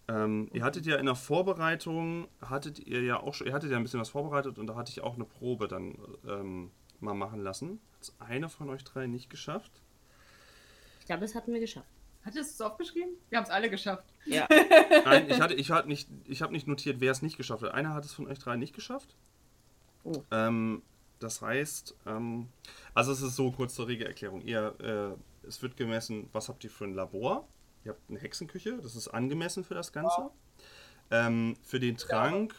Ähm, ihr hattet ja in der Vorbereitung, hattet ihr ja auch schon, ihr hattet ja ein bisschen was vorbereitet und da hatte ich auch eine Probe dann ähm, mal machen lassen. Hat einer von euch drei nicht geschafft? Ich glaube, das hatten wir geschafft. Hattest du es aufgeschrieben? Wir haben es alle geschafft. Ja. <laughs> Nein, ich hatte, ich hatte nicht, ich habe nicht notiert, wer es nicht geschafft hat. Einer hat es von euch drei nicht geschafft. Oh. Ähm, das heißt, ähm, also es ist so kurz zur Regelerklärung. Ihr, äh, es wird gemessen, was habt ihr für ein Labor? Ihr habt eine Hexenküche, das ist angemessen für das Ganze. Ähm, für den Trank,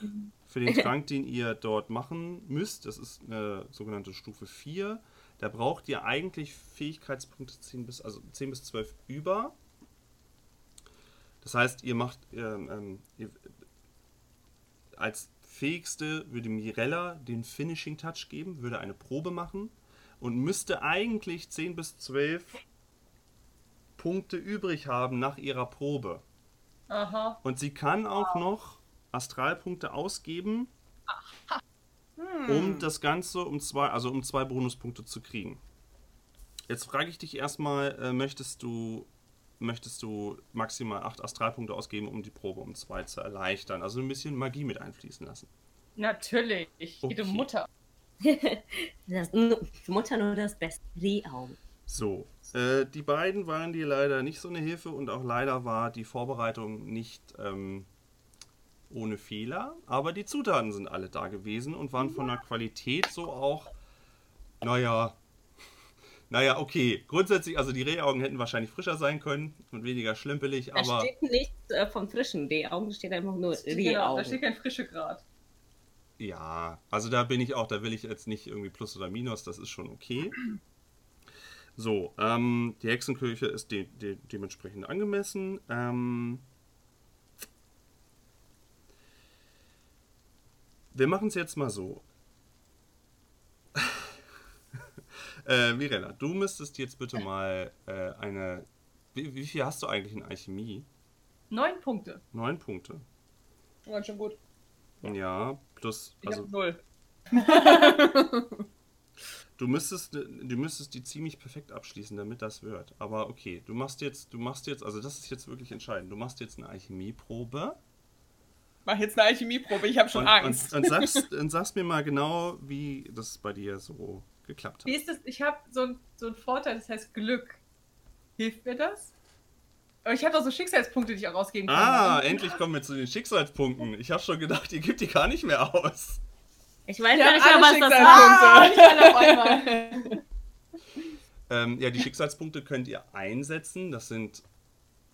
für den <laughs> Trank, den ihr dort machen müsst, das ist eine sogenannte Stufe 4. Da braucht ihr eigentlich Fähigkeitspunkte 10 bis, also 10 bis 12 über. Das heißt, ihr macht ähm, ähm, ihr, als fähigste würde Mirella den Finishing Touch geben, würde eine Probe machen und müsste eigentlich 10 bis 12 Punkte übrig haben nach ihrer Probe. Aha. Und sie kann auch noch Astralpunkte ausgeben, Hm. um das Ganze um zwei, also um zwei Bonuspunkte zu kriegen. Jetzt frage ich dich erstmal, äh, möchtest du möchtest du maximal acht Astralpunkte ausgeben, um die Probe um zwei zu erleichtern? Also ein bisschen Magie mit einfließen lassen. Natürlich. Okay. um Mutter. <laughs> Das, Mutter nur das Beste. Die Augen. So, äh, die beiden waren dir leider nicht so eine Hilfe und auch leider war die Vorbereitung nicht ähm, ohne Fehler, aber die Zutaten sind alle da gewesen und waren von der Qualität so auch, naja, <laughs> naja, okay, grundsätzlich, also die Rehaugen hätten wahrscheinlich frischer sein können und weniger schlimpelig, Da aber steht nichts äh, vom frischen. D-Augen, steht einfach nur Genau, da steht kein frische Grad. ja, also da bin ich auch, da will ich jetzt nicht irgendwie Plus oder Minus, das ist schon okay. So, ähm, die Hexenkirche ist de de dementsprechend angemessen. Ähm, wir machen es jetzt mal so. <laughs> äh, Mirella, du müsstest jetzt bitte mal äh, eine. Wie, wie viel hast du eigentlich in Alchemie? Neun Punkte. Neun Punkte. War schon gut. Ja, plus. Ich Also, null. <laughs> Du müsstest, du müsstest die ziemlich perfekt abschließen, damit das wird. Aber okay, du machst jetzt, du machst jetzt, also das ist jetzt wirklich entscheidend. Du machst jetzt eine Alchemieprobe Mach jetzt eine Alchemieprobe, ich habe schon und, Angst. Und, und, sagst, <laughs> und sagst mir mal genau, wie das bei dir so geklappt Wie hat. ist das? Ich habe so, ein- so einen Vorteil, das heißt Glück. Hilft mir das? Aber ich habe doch so Schicksalspunkte, die ich auch ausgeben kann. Ah, endlich kommen wir zu den Schicksalspunkten. Ich habe schon gedacht, ihr gebt die gar nicht mehr aus. Ich weiß gar nicht mehr, was das war. Ah. <laughs> Ähm, ja, die Schicksalspunkte könnt ihr einsetzen. Das sind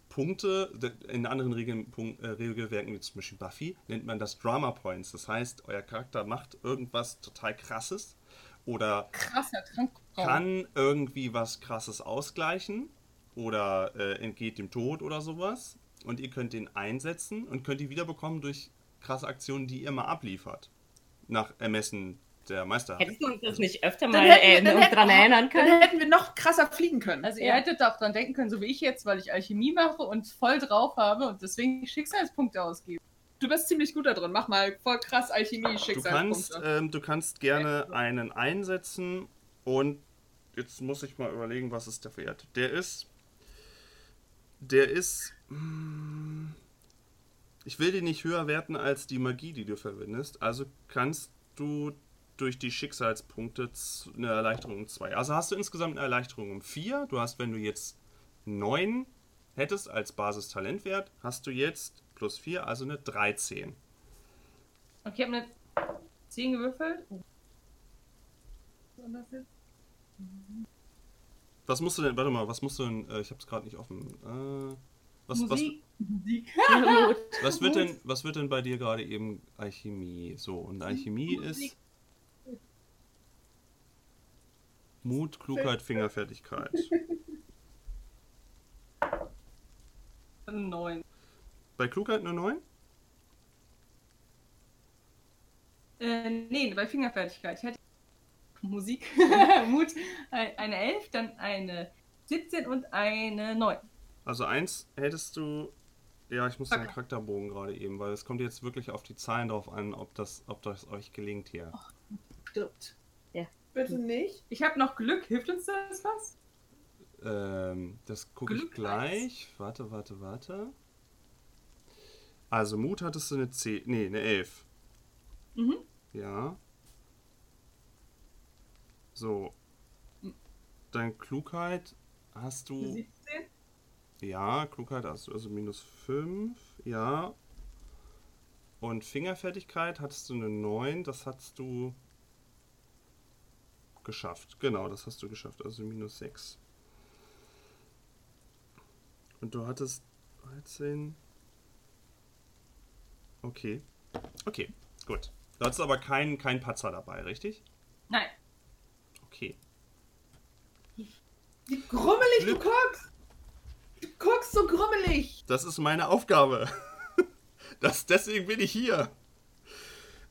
Punkte. In anderen Regeln, Punkt, äh, Regelwerken, wie zum Beispiel Buffy, nennt man das Drama Points. Das heißt, euer Charakter macht irgendwas total Krasses oder Krasser kann irgendwie was Krasses ausgleichen oder äh, entgeht dem Tod oder sowas. Und ihr könnt den einsetzen und könnt die wiederbekommen durch krasse Aktionen, die ihr mal abliefert. Nach Ermessen der Meisterhaft. Hättest du uns das nicht öfter Dann mal wir- äh, dann hätten- dran erinnern Dann können? hätten wir noch krasser fliegen können. Also ihr Ja. hättet auch dran denken können, so wie ich jetzt, weil ich Alchemie mache und voll drauf habe und deswegen Schicksalspunkte ausgebe. Du bist ziemlich gut da drin. Mach mal voll krass Du Alchemie-Schicksalspunkte. kannst, ähm, du kannst gerne einen einsetzen und jetzt muss ich mal überlegen, was ist der Wert. Der ist. Der ist. mm, Ich will den nicht höher werten als die Magie, die du verwendest. Also kannst du durch die Schicksalspunkte eine Erleichterung um 2. Also hast du insgesamt eine Erleichterung um 4. Du hast, wenn du jetzt 9 hättest als Basistalentwert, hast du jetzt plus 4, also eine 13. Okay, ich habe eine 10 gewürfelt. Was musst du denn, warte mal, was musst du denn, äh, ich hab's gerade nicht offen. Äh, was, Musik. Musik. <laughs> Was, wird denn, was wird denn bei dir gerade eben Alchemie? So, und Alchemie ist Mut, Klugheit, Fingerfertigkeit. <laughs> 9. Bei Klugheit eine 9? Äh, nee, bei Fingerfertigkeit. Ich hätte Musik, <laughs> Mut, ein- eine 11, dann eine 17 und eine 9. Also eins hättest du Ja, ich muss Okay. den Charakterbogen gerade eben, weil es kommt jetzt wirklich auf die Zahlen drauf an, ob das, ob das euch gelingt hier. Stirbt. Ja. Bitte nicht. Ich habe noch Glück. Hilft uns das was? Ähm, das gucke ich gleich. Warte, warte, warte. Also Mut hattest du eine 10, nee, eine 11. Mhm. Ja. So. Dein Klugheit hast du. 17. Ja, Klugheit hast du also minus 5. Ja. Und Fingerfertigkeit hattest du eine 9. Das hast du geschafft. Genau, das hast du geschafft. Also minus 6. Und du hattest 13. Okay. Okay, gut. Du hattest aber keinen kein Patzer dabei, richtig? Nein. Okay. Wie grummelig Glück. du guckst. So grummelig. Das ist meine Aufgabe. <laughs> Das, deswegen bin ich hier.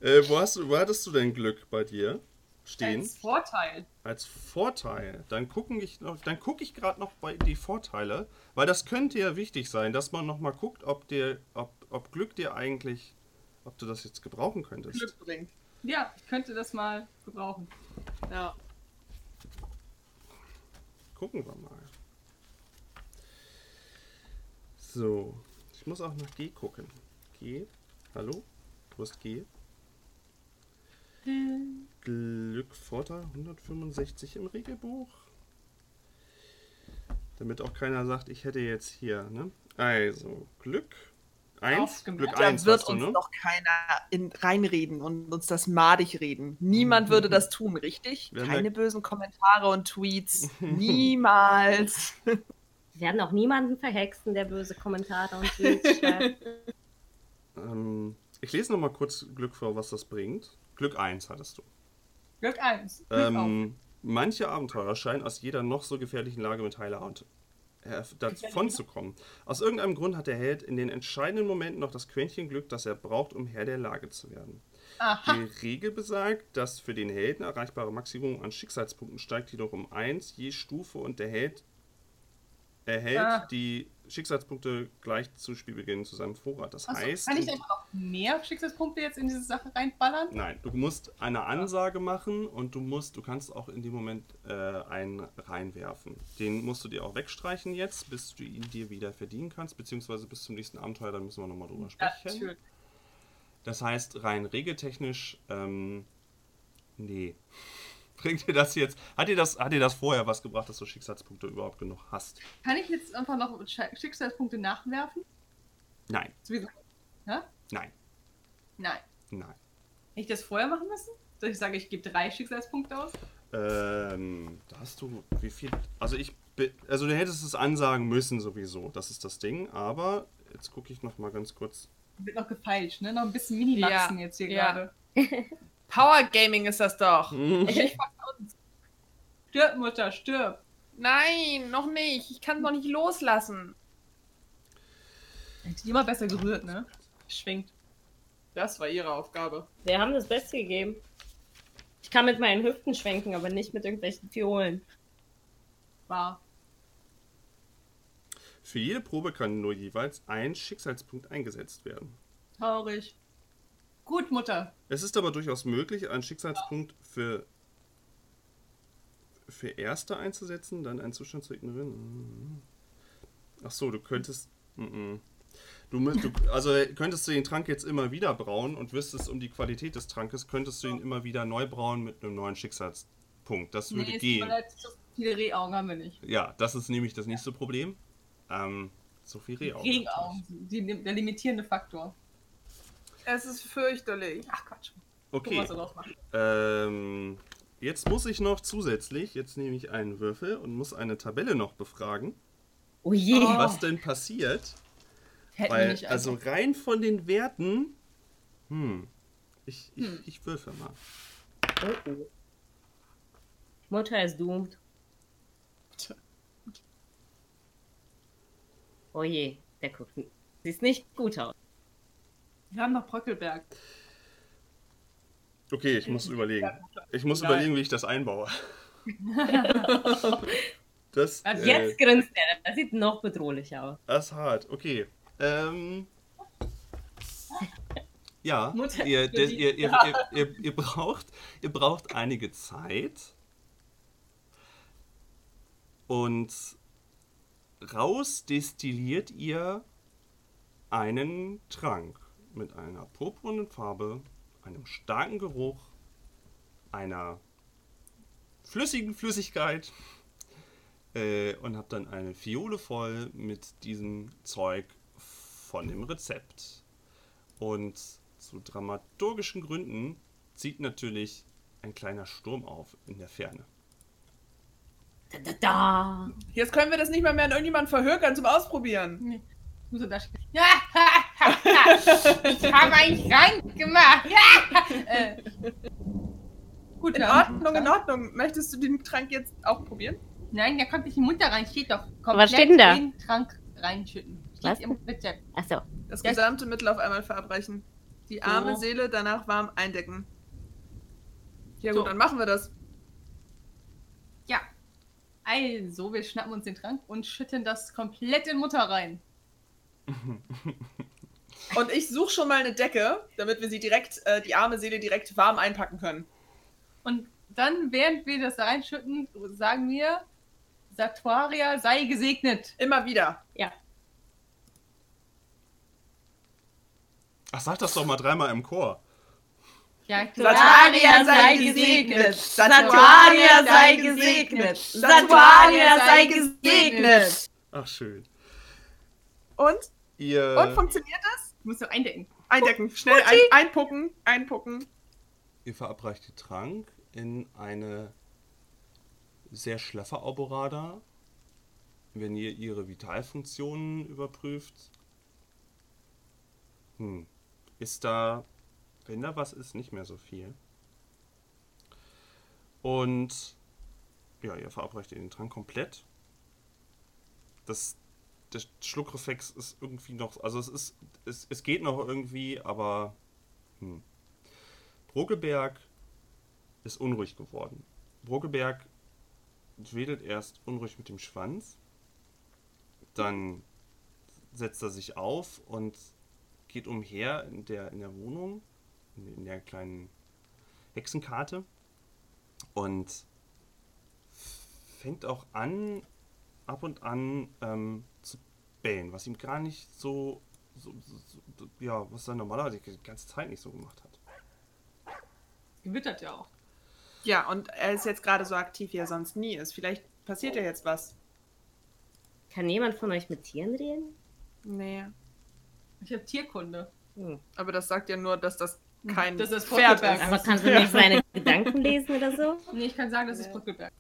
Äh, wo, hast du, wo hattest du denn Glück bei dir stehen? Als Vorteil. Als Vorteil. Dann gucken ich noch, dann gucke ich gerade noch bei die Vorteile, weil das könnte ja wichtig sein, dass man noch mal guckt, ob dir, ob, ob Glück dir eigentlich, ob du das jetzt gebrauchen könntest. Glück bringt. Ja, ich könnte das mal gebrauchen. Ja. Gucken wir mal. So, ich muss auch nach G gucken. G, hallo? Wo ist G? Glück Vorteil 165 im Regelbuch. Damit auch keiner sagt, ich hätte jetzt hier, ne? Also, Glück 1. Aufgemerkt. Glück Da 1 wird du, uns ne? doch keiner in, reinreden und uns das madig reden. Niemand würde das tun, richtig? Keine bösen Kommentare und Tweets. <laughs> Niemals. <laughs> Wir werden auch niemanden verhexen, der böse Kommentare und Tweets <laughs> schreibt. Ähm, ich lese noch mal kurz Glück vor, was das bringt. Glück 1 hattest du. Glück 1. Glück auf. Ähm, manche Abenteurer scheinen aus jeder noch so gefährlichen Lage mit heiler Hand äh, davon zu kommen. Aus irgendeinem Grund hat der Held in den entscheidenden Momenten noch das Quäntchen Glück, das er braucht, um Herr der Lage zu werden. Aha. Die Regel besagt, das für den Helden erreichbare Maximum an Schicksalspunkten steigt jedoch um 1 je Stufe und der Held erhält Ah. die Schicksalspunkte gleich zu Spielbeginn zu seinem Vorrat. Das Achso, heißt, kann ich einfach noch mehr Schicksalspunkte jetzt in diese Sache reinballern? Nein, du musst eine Ansage machen und du musst, du kannst auch in dem Moment äh, einen reinwerfen. Den musst du dir auch wegstreichen jetzt, bis du ihn dir wieder verdienen kannst, beziehungsweise bis zum nächsten Abenteuer, da müssen wir nochmal drüber sprechen. natürlich. das heißt, rein regeltechnisch, ähm, nee. <laughs> Bringt dir das jetzt, hat dir das, hat dir das vorher was gebracht, dass du Schicksalspunkte überhaupt genug hast? Kann ich jetzt einfach noch Sch- Schicksalspunkte nachwerfen? Nein, Sowieso. Ja? nein, Nein. nein. Hätte ich das vorher machen müssen? Soll ich sagen, ich gebe drei Schicksalspunkte aus? Ähm, da hast du, wie viel, also ich, also du hättest es ansagen müssen sowieso, das ist das Ding, aber jetzt gucke ich noch mal ganz kurz. Wird noch gefeilscht, ne? Noch ein bisschen Minimaxen Ja, jetzt hier ja. gerade. <laughs> Power Gaming ist das doch. <laughs> Stirb, Mutter, stirb. Nein, noch nicht. Ich kann es noch nicht loslassen. Hätte die immer besser gerührt, ne? Schwingt. Das war ihre Aufgabe. Wir haben das Beste gegeben. Ich kann mit meinen Hüften schwenken, aber nicht mit irgendwelchen Fiolen. War. Für jede Probe kann nur jeweils ein Schicksalspunkt eingesetzt werden. Traurig. Gut, Mutter. Es ist aber durchaus möglich, einen Schicksalspunkt für, für Erste einzusetzen, dann einen Zustand zu ignorieren. Ach so, du könntest. mhm. Du, mü- du, also könntest du den Trank jetzt immer wieder brauen und wüsstest um die Qualität des Trankes, könntest du ihn immer wieder neu brauen mit einem neuen Schicksalspunkt. Das würde Nee, gehen. so viele Rehaugen haben wir nicht. Ja, das ist nämlich das nächste Problem. Ähm, so viel Rehaugen. Rehaugen, der limitierende Faktor. Es ist fürchterlich. Ach Quatsch. Okay. Ähm, jetzt muss ich noch zusätzlich, jetzt nehme ich einen Würfel und muss eine Tabelle noch befragen, Oh je. Oh. was denn passiert. Hätten wir Weil, nicht also rein von den Werten, hm, ich, ich, Hm. ich würfel mal. Oh, oh. Mutter ist doomed. Oh je, der guckt. Sieht nicht gut aus. Wir haben noch Bröckelberg. Okay, ich muss überlegen. Ich muss Nein. überlegen, wie ich das einbaue. <laughs> Das, Also äh, Jetzt grinst er. Das sieht noch bedrohlicher aus. das ist hart. Okay. Ähm, ja, <laughs> Mutter ihr, ihr, ihr, ihr, ihr, ihr, braucht, ihr braucht einige Zeit. Und raus destilliert ihr einen Trank mit einer purpurnen Farbe, einem starken Geruch, einer flüssigen Flüssigkeit äh, und habt dann eine Fiole voll mit diesem Zeug von dem Rezept. Und zu dramaturgischen Gründen zieht natürlich ein kleiner Sturm auf in der Ferne. Da, da, da. Jetzt können wir das nicht mal mehr an irgendjemanden verhökern zum Ausprobieren. Er da stehen. Ja, ich habe einen Schrank gemacht. Ja. Äh, gut, In Ordnung, in Ordnung. Möchtest du den Trank jetzt auch probieren? Nein, da kommt nicht die Mutter rein. Steht doch. Was steht denn da? in den Trank reinschütten. Steht Was? im Rezept. Achso. Das Das- gesamte Mittel auf einmal verabreichen. Die arme So. Seele danach warm eindecken. Ja gut, So. dann machen wir das. Ja. Also, wir schnappen uns den Trank und schütten das komplett in Mutter rein. <laughs> Und ich suche schon mal eine Decke, damit wir sie direkt, äh, die arme Seele direkt warm einpacken können. Und dann, während wir das da reinschütten, sagen wir, Satuaria sei gesegnet. Immer wieder. Ach, sag das doch mal dreimal im Chor. Ja, Satuaria sei gesegnet. Satuaria sei gesegnet. Satuaria sei gesegnet. Ach, schön. Und? Ihr. Und funktioniert das? Du musst noch eindecken. Eindecken. Schnell ein, einpucken. Einpucken. Ihr verabreicht den Trank in eine sehr schlaffe Alborada. Wenn ihr ihre Vitalfunktionen überprüft, hm, ist da, wenn da was ist, nicht mehr so viel. Und ja, ihr verabreicht den Trank komplett. Das, der Schluckreflex ist irgendwie noch, also es ist, es, es geht noch irgendwie, aber hm. Brokelberg ist unruhig geworden. Brokelberg wedelt erst unruhig mit dem Schwanz, dann setzt er sich auf und geht umher in der, in der Wohnung, in, der kleinen Hexenkarte und fängt auch an, ab und an ähm, bellen, was ihm gar nicht so, so, so, so ja, was er normalerweise die ganze Zeit nicht so gemacht hat. Gewittert ja auch. Ja, und er ist jetzt gerade so aktiv, wie er sonst nie ist. Vielleicht passiert ja jetzt was. Kann jemand von euch mit Tieren reden? Nee. Ich habe Tierkunde. Hm. Aber das sagt ja nur, dass das kein Das ist Pferd ist. Aber kannst du nicht seine Gedanken lesen oder so? Nee, ich kann sagen, das ist Brückelberg.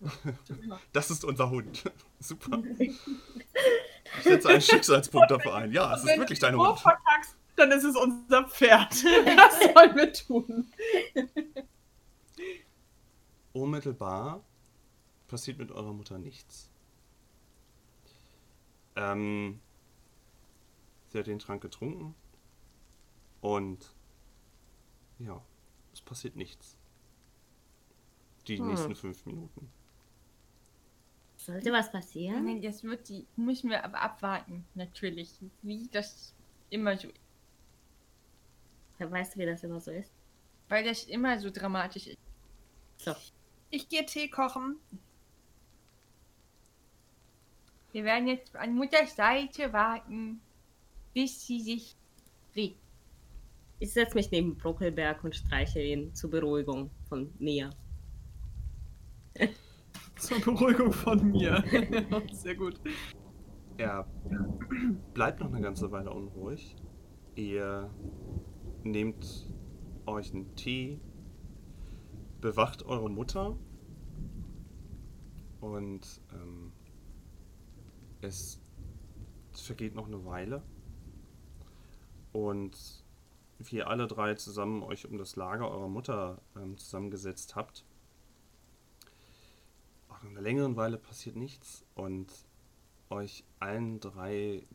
<laughs> Das ist unser Hund. <laughs> Super. <laughs> Ich setze einen Schicksalspunkt dafür ein. Ja, es ist wirklich du dein so Hund. verkackst, dann ist es unser Pferd. <laughs> Was sollen wir tun? Unmittelbar passiert mit eurer Mutter nichts. Ähm, sie hat den Trank getrunken und ja, es passiert nichts. Die Hm. nächsten fünf Minuten. Sollte was passieren? Nein, das wird die, müssen wir aber abwarten, natürlich. Wie das immer so, Weißt du, wie das immer so ist? weil das immer so dramatisch ist. So. Ich gehe Tee kochen. Wir werden jetzt an Mutters Seite warten, bis sie sich regt. Ich setze mich neben Brockelberg und streiche ihn zur Beruhigung von mir. Zur Beruhigung von mir. <laughs> Sehr gut. Er bleibt noch eine ganze Weile unruhig. Ihr nehmt euch einen Tee, bewacht eure Mutter und ähm, es vergeht noch eine Weile. Und wie ihr alle drei zusammen euch um das Lager eurer Mutter ähm, zusammengesetzt habt, nach einer längeren Weile passiert nichts und euch allen drei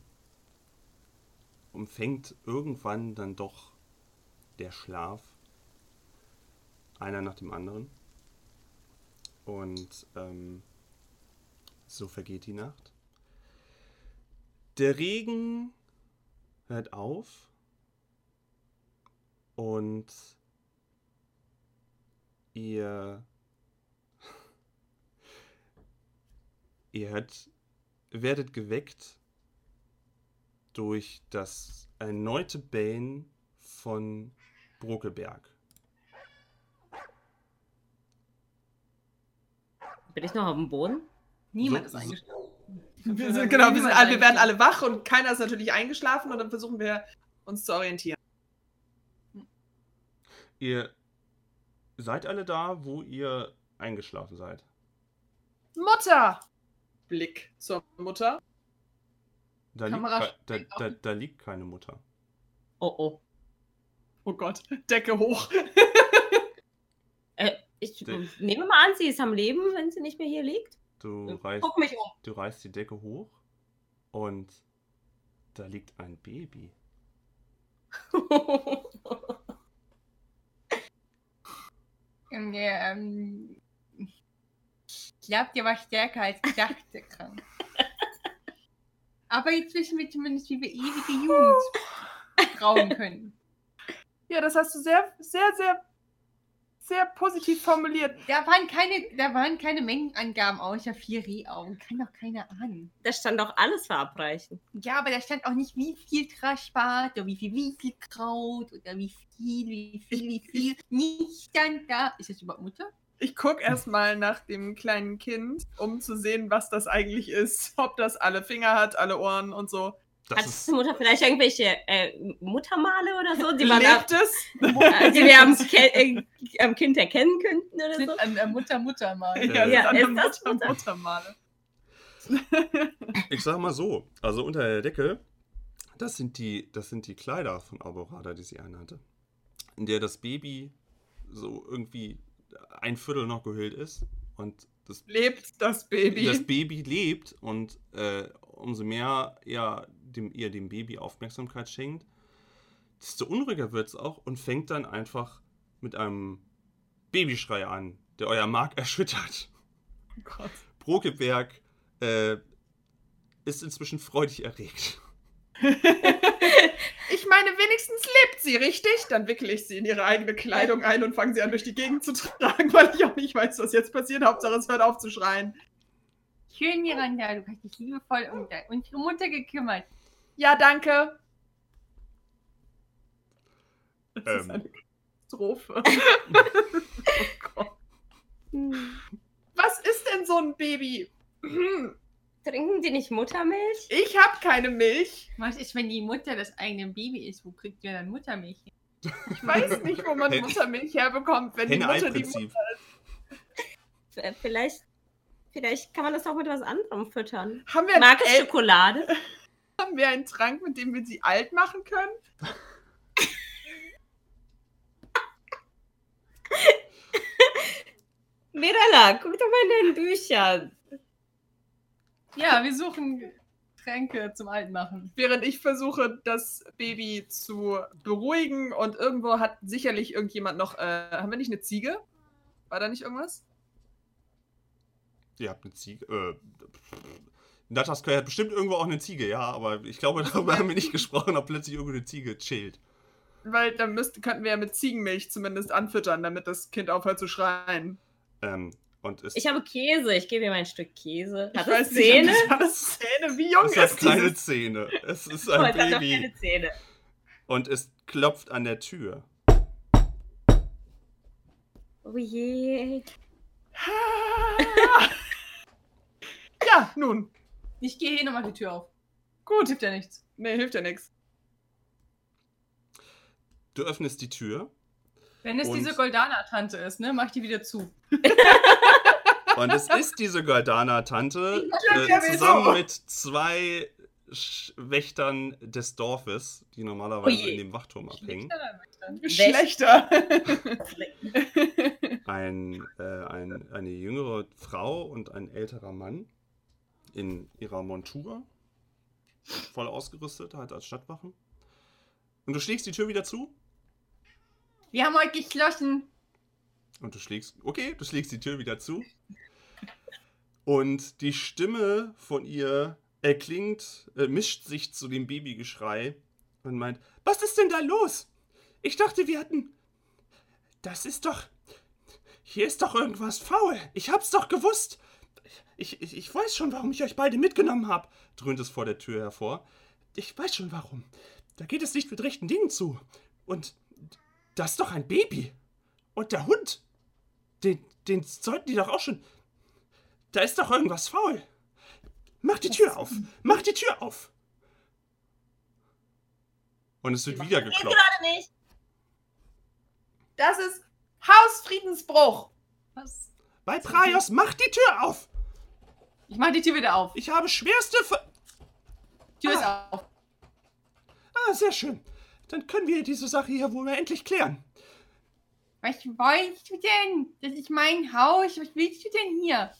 umfängt irgendwann dann doch der Schlaf. Einer nach dem anderen. Und ähm, so vergeht die Nacht. Der Regen hört auf und ihr ihr hört, werdet geweckt durch das erneute Bellen von Brokelberg. Bin ich noch auf dem Boden? Niemand So- ist eingeschlafen. Wir sind, genau, wir, sind, alle- wir werden alle wach und keiner ist natürlich eingeschlafen und dann versuchen wir uns zu orientieren. Ihr seid alle da, wo ihr eingeschlafen seid. Mutter! Blick zur Mutter. Da, liegt, Kamera kei- da, da, da liegt keine Mutter. Oh, oh. Oh Gott, Decke hoch. <laughs> Äh, ich Der- nehme mal an, sie ist am Leben, wenn sie nicht mehr hier liegt. Du reißt, Guck mich um. du reißt die Decke hoch und da liegt ein Baby. <laughs> Ähm, ja, ähm, glaube, der war stärker als gedacht, der Krank. Aber jetzt wissen wir zumindest, wie wir ewige Jugend brauen können. Ja, das hast du sehr, sehr, sehr, sehr positiv formuliert. Da waren keine, da waren keine Mengenangaben außer vier Rehaugen. Kann doch keiner ahnen. Da stand doch alles verabreichen. Ja, aber da stand auch nicht, wie viel Traschbart oder wie viel Wieselkraut oder wie viel, wie viel, wie viel. Nicht stand da. Ist das überhaupt Mutter? Ich gucke erstmal nach dem kleinen Kind, um zu sehen, was das eigentlich ist. <laughs> Ob das alle Finger hat, alle Ohren und so. Das Hat ist, die Mutter vielleicht irgendwelche äh, Muttermale oder so, die, man ab, Lebt es? <laughs> äh, die wir am, äh, am Kind erkennen könnten oder Sind so? an der Mutter, Mutter mal. Ja, Ja, ist das Mutter, Mutter? Muttermale. ich sag mal so, also unter der Decke, das sind die, das sind die Kleider von Alborada, die sie anhatte. In der das Baby so irgendwie ein Viertel noch gehüllt ist und das Lebt das Baby? das Baby lebt und äh, umso mehr er dem, ihr dem Baby Aufmerksamkeit schenkt, desto unruhiger wird es auch und fängt dann einfach mit einem Babyschrei an, der euer Mark <laughs> erschüttert. oh Gott. Brokeberg äh, ist inzwischen freudig erregt. <laughs> Ich meine, wenigstens lebt sie, richtig? Dann wickele ich sie in ihre eigene Kleidung ein und fange sie an, durch die Gegend zu tragen, <laughs> weil ich auch nicht weiß, was jetzt passiert. Hauptsache, es hört auf zu schreien. Schön, Miranda, du hast dich liebevoll um unsere Mutter gekümmert. Ja, danke. Das ist Ähm. eine Katastrophe. <laughs> oh Gott. Hm. Was ist denn so ein Baby? Trinken die nicht Muttermilch? Ich habe keine Milch. Was ist, wenn die Mutter das eigene Baby ist? Wo kriegt ihr dann Muttermilch? hin? Ich weiß nicht, wo man Hen- Muttermilch herbekommt, wenn die Mutter die Henne-Ei-Prinzip. Äh, Vielleicht, vielleicht kann man das auch mit was anderem füttern. Haben wir, Mag es einen, Schokolade? <laughs> haben wir einen Trank, mit dem wir sie alt machen können? <laughs> Mirella, guck doch mal in deinen Büchern. Ja, wir suchen Tränke zum Altmachen. Während ich versuche, das Baby zu beruhigen und irgendwo hat sicherlich irgendjemand noch. Äh, haben wir nicht eine Ziege? War da nicht irgendwas? Ihr habt eine Ziege. Äh, Nataskai hat bestimmt irgendwo auch eine Ziege, ja, aber ich glaube, <laughs> darüber haben wir nicht gesprochen, ob plötzlich irgendwo eine Ziege chillt. Weil dann müsste, könnten wir ja mit Ziegenmilch zumindest anfüttern, damit das Kind aufhört zu schreien. Ähm, Ich habe Käse. Ich gebe ihm ein Stück Käse. Hat ich es weiß Zähne? nicht, hat das Zähne? Wie jung es hat ist keine dieses? Zähne. Es <laughs> ist Oh, ein es hat doch Baby. keine Zähne. Und es klopft an der Tür. Oh je. <laughs> ja, nun. Ich gehe hier nochmal die Tür auf. Gut. Hilft ja nichts. Nee, hilft ja nichts. Du öffnest die Tür Wenn es Und- diese Goldana-Tante ist, ne, mach ich die wieder zu. <laughs> und es ist diese Goldana-Tante äh, zusammen mit zwei Sch Wächtern des Dorfes, die normalerweise Oje. in dem Wachturm abhängen. Schlechter. <laughs> Ein, äh, ein, eine jüngere Frau und ein älterer Mann in ihrer Montur, voll ausgerüstet, halt als Stadtwachen. Und du schlägst die Tür wieder zu Wir haben heute geschlossen. Und du schlägst, okay, du schlägst die Tür wieder zu. Und die Stimme von ihr erklingt, äh, mischt sich zu dem Babygeschrei und meint, was ist denn da los? Ich dachte, wir hatten... Das ist doch... Hier ist doch irgendwas faul. Ich hab's doch gewusst. Ich, ich, ich weiß schon, warum ich euch beide mitgenommen habe, dröhnt es vor der Tür hervor. Ich weiß schon warum. Da geht es nicht mit rechten Dingen zu. Und das ist doch ein Baby. Und der Hund. Den, den sollten die doch auch schon. Da ist doch irgendwas faul. Mach die Tür auf. Mach die Tür auf. Und es wird wieder Geht geklopft. gerade nicht. Das ist Hausfriedensbruch. Was? Bei Praios, mach die Tür auf. Ich mach die Tür wieder auf. Ich habe schwerste Ver Tür ist auf. Ah, sehr schön. Dann können wir diese Sache hier wohl mal endlich klären. Was wolltest du denn? Das ist mein Haus. Was willst du denn hier?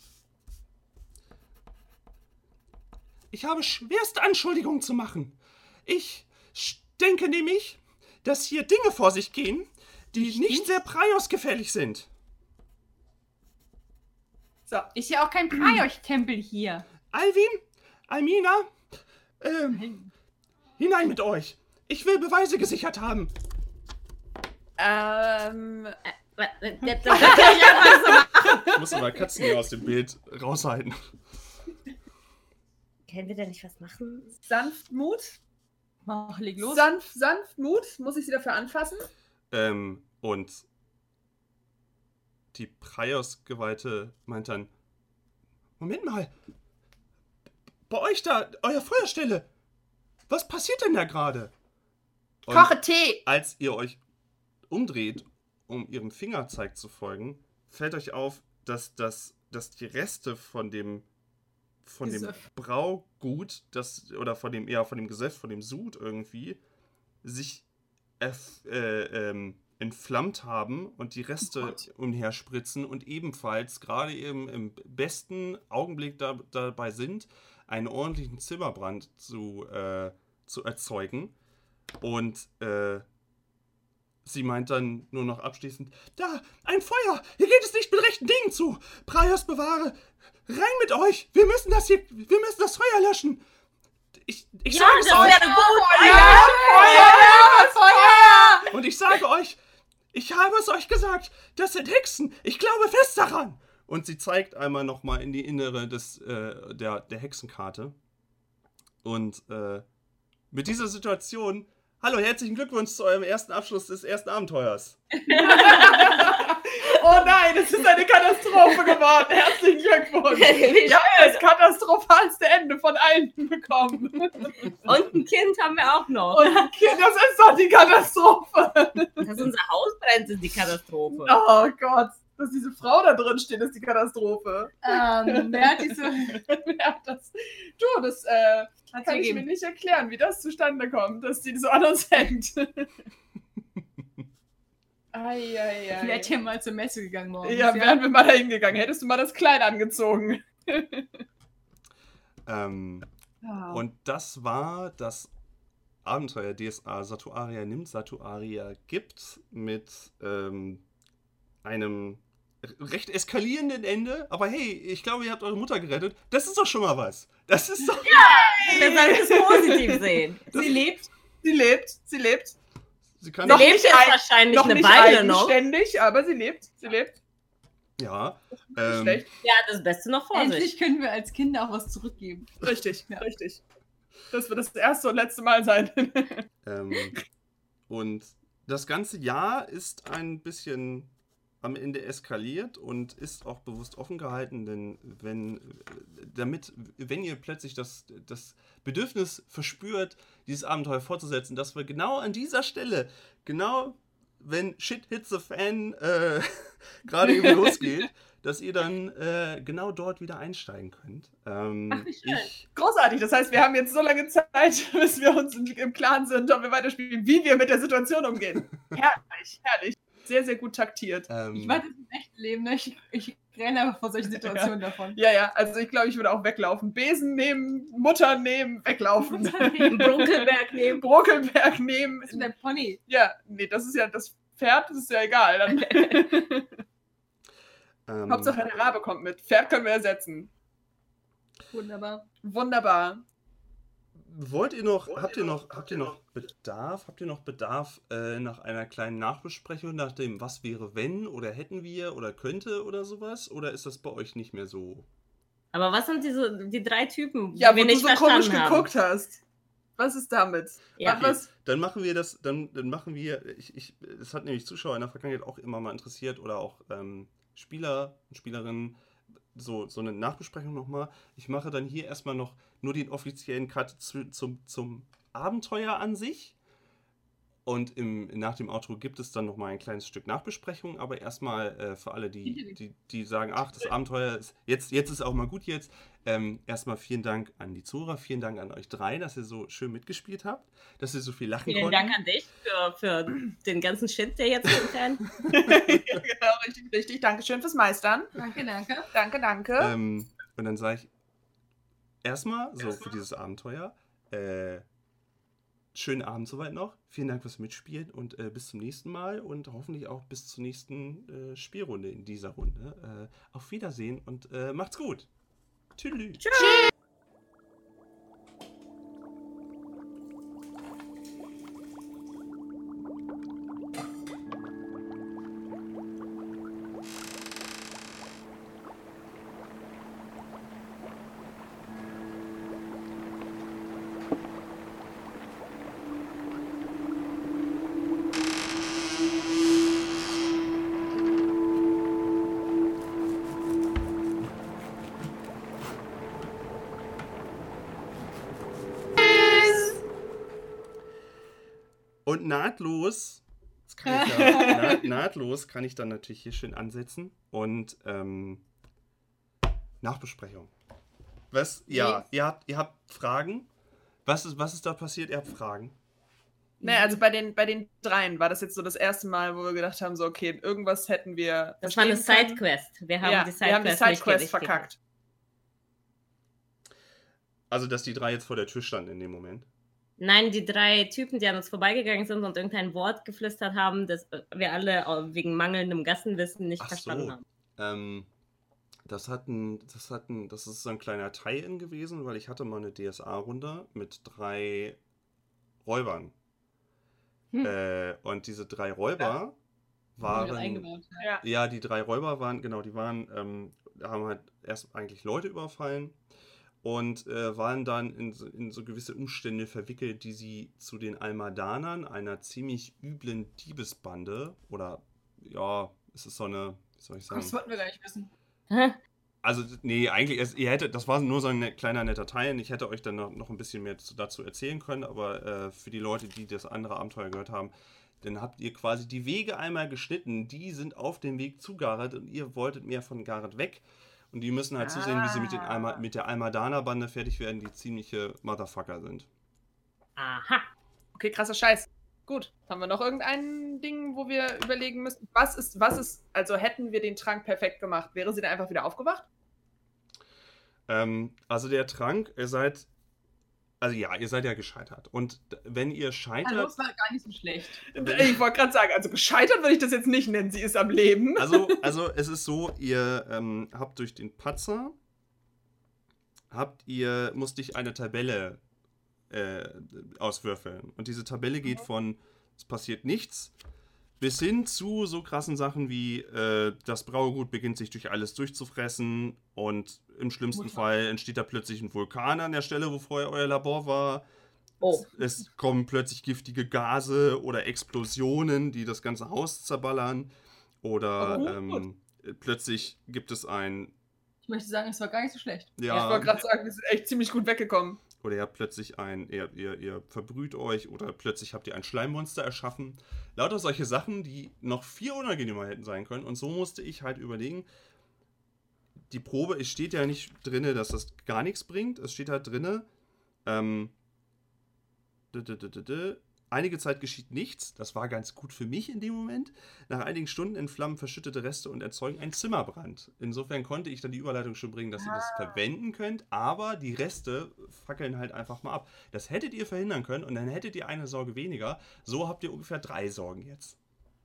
Ich habe schwerste Anschuldigungen zu machen. Ich denke nämlich, dass hier Dinge vor sich gehen, die nicht sehr Praios-gefällig sind. So, Ist ja auch kein Praios-Tempel hier. Alvin, Almina, ähm, hinein mit euch. Ich will Beweise gesichert haben. ähm, Das das- das kann ich einfach so machen. Ich muss aber Katzen hier aus dem Bild raushalten. Können wir da nicht was machen? Sanftmut. Mach, leg los. Sanft, Sanftmut. Muss ich sie dafür anfassen? Ähm, und die Praios-Geweihte meint dann, Moment mal, bei euch da, euer Feuerstelle, was passiert denn da gerade? Und Koche Tee. als ihr euch umdreht, um ihrem Fingerzeig zu folgen, fällt euch auf, dass, das, dass die Reste von dem von dem. Braugut, das, oder von dem, ja, von dem Gesöff, von dem Sud irgendwie, sich erf- äh, ähm, entflammt haben und die Reste Gott. umherspritzen und ebenfalls gerade eben im besten Augenblick da, dabei sind, einen ordentlichen Zimmerbrand zu, äh, zu erzeugen. Und äh, sie meint dann nur noch abschließend: Da, ein Feuer! Hier geht es nicht mit rechten Dingen zu! Praios bewahre! Rein mit euch! Wir müssen das hier, wir müssen das Feuer löschen! Ich, ich Ja, sage es euch! wäre gut. Ja, Feuer, Feuer. Und ich sage euch, ich habe es euch gesagt, das sind Hexen. Ich glaube fest daran. Und sie zeigt einmal nochmal in die Innere des, äh, der, der Hexenkarte. Und äh, mit dieser Situation, hallo, herzlichen Glückwunsch zu eurem ersten Abschluss des ersten Abenteuers. <laughs> Oh nein, es ist eine Katastrophe geworden. Herzlichen Glückwunsch. Ja, das katastrophalste Ende von allen bekommen. Und ein Kind haben wir auch noch. Und Kind, das ist doch die Katastrophe. Dass unser Haus brennt, ist die Katastrophe. Oh Gott, dass diese Frau da drin steht, ist die Katastrophe. Ähm, wer hat diese. <laughs> ja, das, du, das äh, Hat kann sie ich mir gegeben. nicht erklären, wie das zustande kommt, dass die so an uns <laughs> hängt. Eieiei. Ich wäre hier mal zur Messe gegangen morgens. Ja, wären wir mal da hingegangen. Hättest du mal das Kleid angezogen. <laughs> Ähm, Ja. Und das war das Abenteuer DSA Satuaria nimmt, Satuaria gibt mit ähm, einem recht eskalierenden Ende. Aber hey, ich glaube, ihr habt eure Mutter gerettet. Das ist doch schon mal was. Das ist doch. Wir sollten es positiv sehen. Sie lebt. sie lebt, sie lebt. Sie kann Noch Sie lebt nicht jetzt ein- wahrscheinlich Noch eine nicht Weile noch. eigenständig, aber sie lebt, sie lebt. Ja. Nicht Ähm, schlecht. Ja, das Beste noch vor sich. Endlich können wir als Kinder auch was zurückgeben. Richtig, Ja. richtig. Das wird das erste und letzte Mal sein. Ähm, und das ganze Jahr ist ein bisschen am Ende eskaliert und ist auch bewusst offen gehalten, denn wenn, damit, wenn ihr plötzlich das, das Bedürfnis verspürt, dieses Abenteuer fortzusetzen, dass wir genau an dieser Stelle, genau wenn Shit hits the Fan äh, <laughs> gerade eben <laughs> losgeht, dass ihr dann äh, genau dort wieder einsteigen könnt. Ähm, Ach, wie schön. ich Großartig, das heißt, wir haben jetzt so lange Zeit, <laughs> bis wir uns im, im Klaren sind, ob wir weiterspielen, wie wir mit der Situation umgehen. herrlich, herrlich. Sehr, sehr gut taktiert. ähm, Ich weiß das im echten Leben, ne? ich, ich renne einfach vor solchen <laughs> Situationen davon. Ja, ja, also ich glaube, ich würde auch weglaufen. Besen nehmen, Mutter nehmen, weglaufen. Im Brunkelberg nehmen. <laughs> Brokelberg nehmen. Das ist der Pony. Ja, nee, das ist ja das Pferd, das ist ja egal. Dann. <laughs> ähm, Hauptsache eine Rabe kommt mit. Pferd können wir ersetzen. Wunderbar. Wunderbar. Wollt ihr noch, habt ihr noch, habt ihr noch Bedarf, habt ihr noch Bedarf äh, nach einer kleinen Nachbesprechung, nach dem, was wäre wenn oder hätten wir oder könnte oder sowas? Oder ist das bei euch nicht mehr so? Aber was sind diese, die drei Typen, Ja, die wir wo du nicht so komisch verstanden haben? geguckt hast. Was ist damit? Ja. Was? Dann machen wir das, dann, dann machen wir, ich, ich, das hat nämlich Zuschauer in der Vergangenheit auch immer mal interessiert oder auch ähm, Spieler und Spielerinnen, so, so eine Nachbesprechung nochmal. Ich mache dann hier erstmal noch nur den offiziellen Cut zu, zum, zum Abenteuer an sich. Und im, nach dem Outro gibt es dann nochmal ein kleines Stück Nachbesprechung, aber erstmal äh, für alle, die, die, die sagen, ach, das Abenteuer ist, jetzt, jetzt ist auch mal gut jetzt. Ähm, erstmal vielen Dank an die Zuhörer, vielen Dank an euch drei, dass ihr so schön mitgespielt habt, dass ihr so viel lachen Vielen konnten. Dank an dich für, für den ganzen Shit, der jetzt intern. <laughs> <laughs> genau, richtig, richtig. Dankeschön fürs Meistern. Danke, danke. Danke, danke. Ähm, und dann sage ich erstmal so für dieses Abenteuer, äh, schönen Abend soweit noch. Vielen Dank fürs Mitspielen und äh, bis zum nächsten Mal und hoffentlich auch bis zur nächsten äh, Spielrunde in dieser Runde. Äh, auf Wiedersehen und äh, macht's gut. Tschüss. Und nahtlos, das kann ich ja, <laughs> naht, nahtlos kann ich dann natürlich hier schön ansetzen und ähm, Nachbesprechung. Was? Ja, ihr habt, ihr habt Fragen? Was ist, was ist da passiert? Ihr habt Fragen? Naja, also bei den, bei den dreien war das jetzt so das erste Mal, wo wir gedacht haben, so, okay, irgendwas hätten wir. Das war eine. Sidequest. Wir haben ja, die wir haben die Sidequest, nicht Sidequest gerichtet. verkackt. Also, dass die drei jetzt vor der Tür standen in dem Moment. Nein, die drei Typen, die an uns vorbeigegangen sind und irgendein Wort geflüstert haben, das wir alle äh, wegen mangelndem Gassenwissen nicht Ach verstanden so. haben. Ähm, das hatten, das hatten, das ist so ein kleiner Tie-In gewesen, weil ich hatte mal eine DSA-Runde mit drei Räubern. Hm. Äh, und diese drei Räuber wir waren. eingebaut. Ja. Ja, die drei Räuber waren, genau, die waren, ähm, haben halt erst eigentlich Leute überfallen und äh, waren dann in so, in so gewisse Umstände verwickelt, die sie zu den Almadanern, einer ziemlich üblen Diebesbande, oder ja, es ist so eine, wie soll ich sagen? Das wollten wir gar nicht wissen. Also, nee, eigentlich, es, ihr hättet, das war nur so ein ne- kleiner netter Teil. Ich hätte euch dann noch, noch ein bisschen mehr zu, dazu erzählen können, aber äh, für die Leute, die das andere Abenteuer gehört haben, dann habt ihr quasi die Wege einmal geschnitten. Die sind auf dem Weg zu Gareth und ihr wolltet mehr von Gareth weg. Und die müssen halt zusehen, wie sie mit, den Alma, mit der Almadana-Bande fertig werden, die ziemliche Motherfucker sind. Aha. Okay, krasser Scheiß. Gut. Haben wir noch irgendein Ding, wo wir überlegen müssen? Was ist, was ist, also hätten wir den Trank perfekt gemacht, wäre sie dann einfach wieder aufgewacht? Ähm, also der Trank, ihr seid, also ja, ihr seid ja gescheitert. Und wenn ihr scheitert, Hallo, es war gar nicht so schlecht. Ich wollte gerade sagen, also gescheitert würde ich das jetzt nicht nennen. Sie ist am Leben. Also, <laughs> also es ist so, ihr ähm, habt durch den Patzer, habt ihr, musste ich eine Tabelle äh, auswürfeln. Und diese Tabelle geht von, es passiert nichts, bis hin zu so krassen Sachen wie, äh, das Braugut beginnt sich durch alles durchzufressen und im schlimmsten. Fall entsteht da plötzlich ein Vulkan an der Stelle, wo vorher euer Labor war. Oh. Es kommen plötzlich giftige Gase oder Explosionen, die das ganze Haus zerballern. Oder Oh. ähm, plötzlich gibt es ein. Ich möchte sagen, es war gar nicht so schlecht. Ich Ja, wollte gerade sagen, wir sind echt ziemlich gut weggekommen. Oder ihr habt plötzlich ein. Ihr, ihr, ihr verbrüht euch oder plötzlich habt ihr ein Schleimmonster erschaffen. Lauter solche Sachen, die noch viel unangenehmer hätten sein können. Und so musste ich halt überlegen. Die Probe, es steht ja nicht drinne, dass das gar nichts bringt. Es steht halt drinne, ähm, Einige Zeit geschieht nichts. Das war ganz gut für mich in dem Moment. Nach einigen Stunden entflammen verschüttete Reste und erzeugen einen Zimmerbrand. Insofern konnte ich dann die Überleitung schon bringen, dass ihr das verwenden könnt, aber die Reste fackeln halt einfach mal ab. Das hättet ihr verhindern können und dann hättet ihr eine Sorge weniger. So habt ihr ungefähr drei Sorgen jetzt.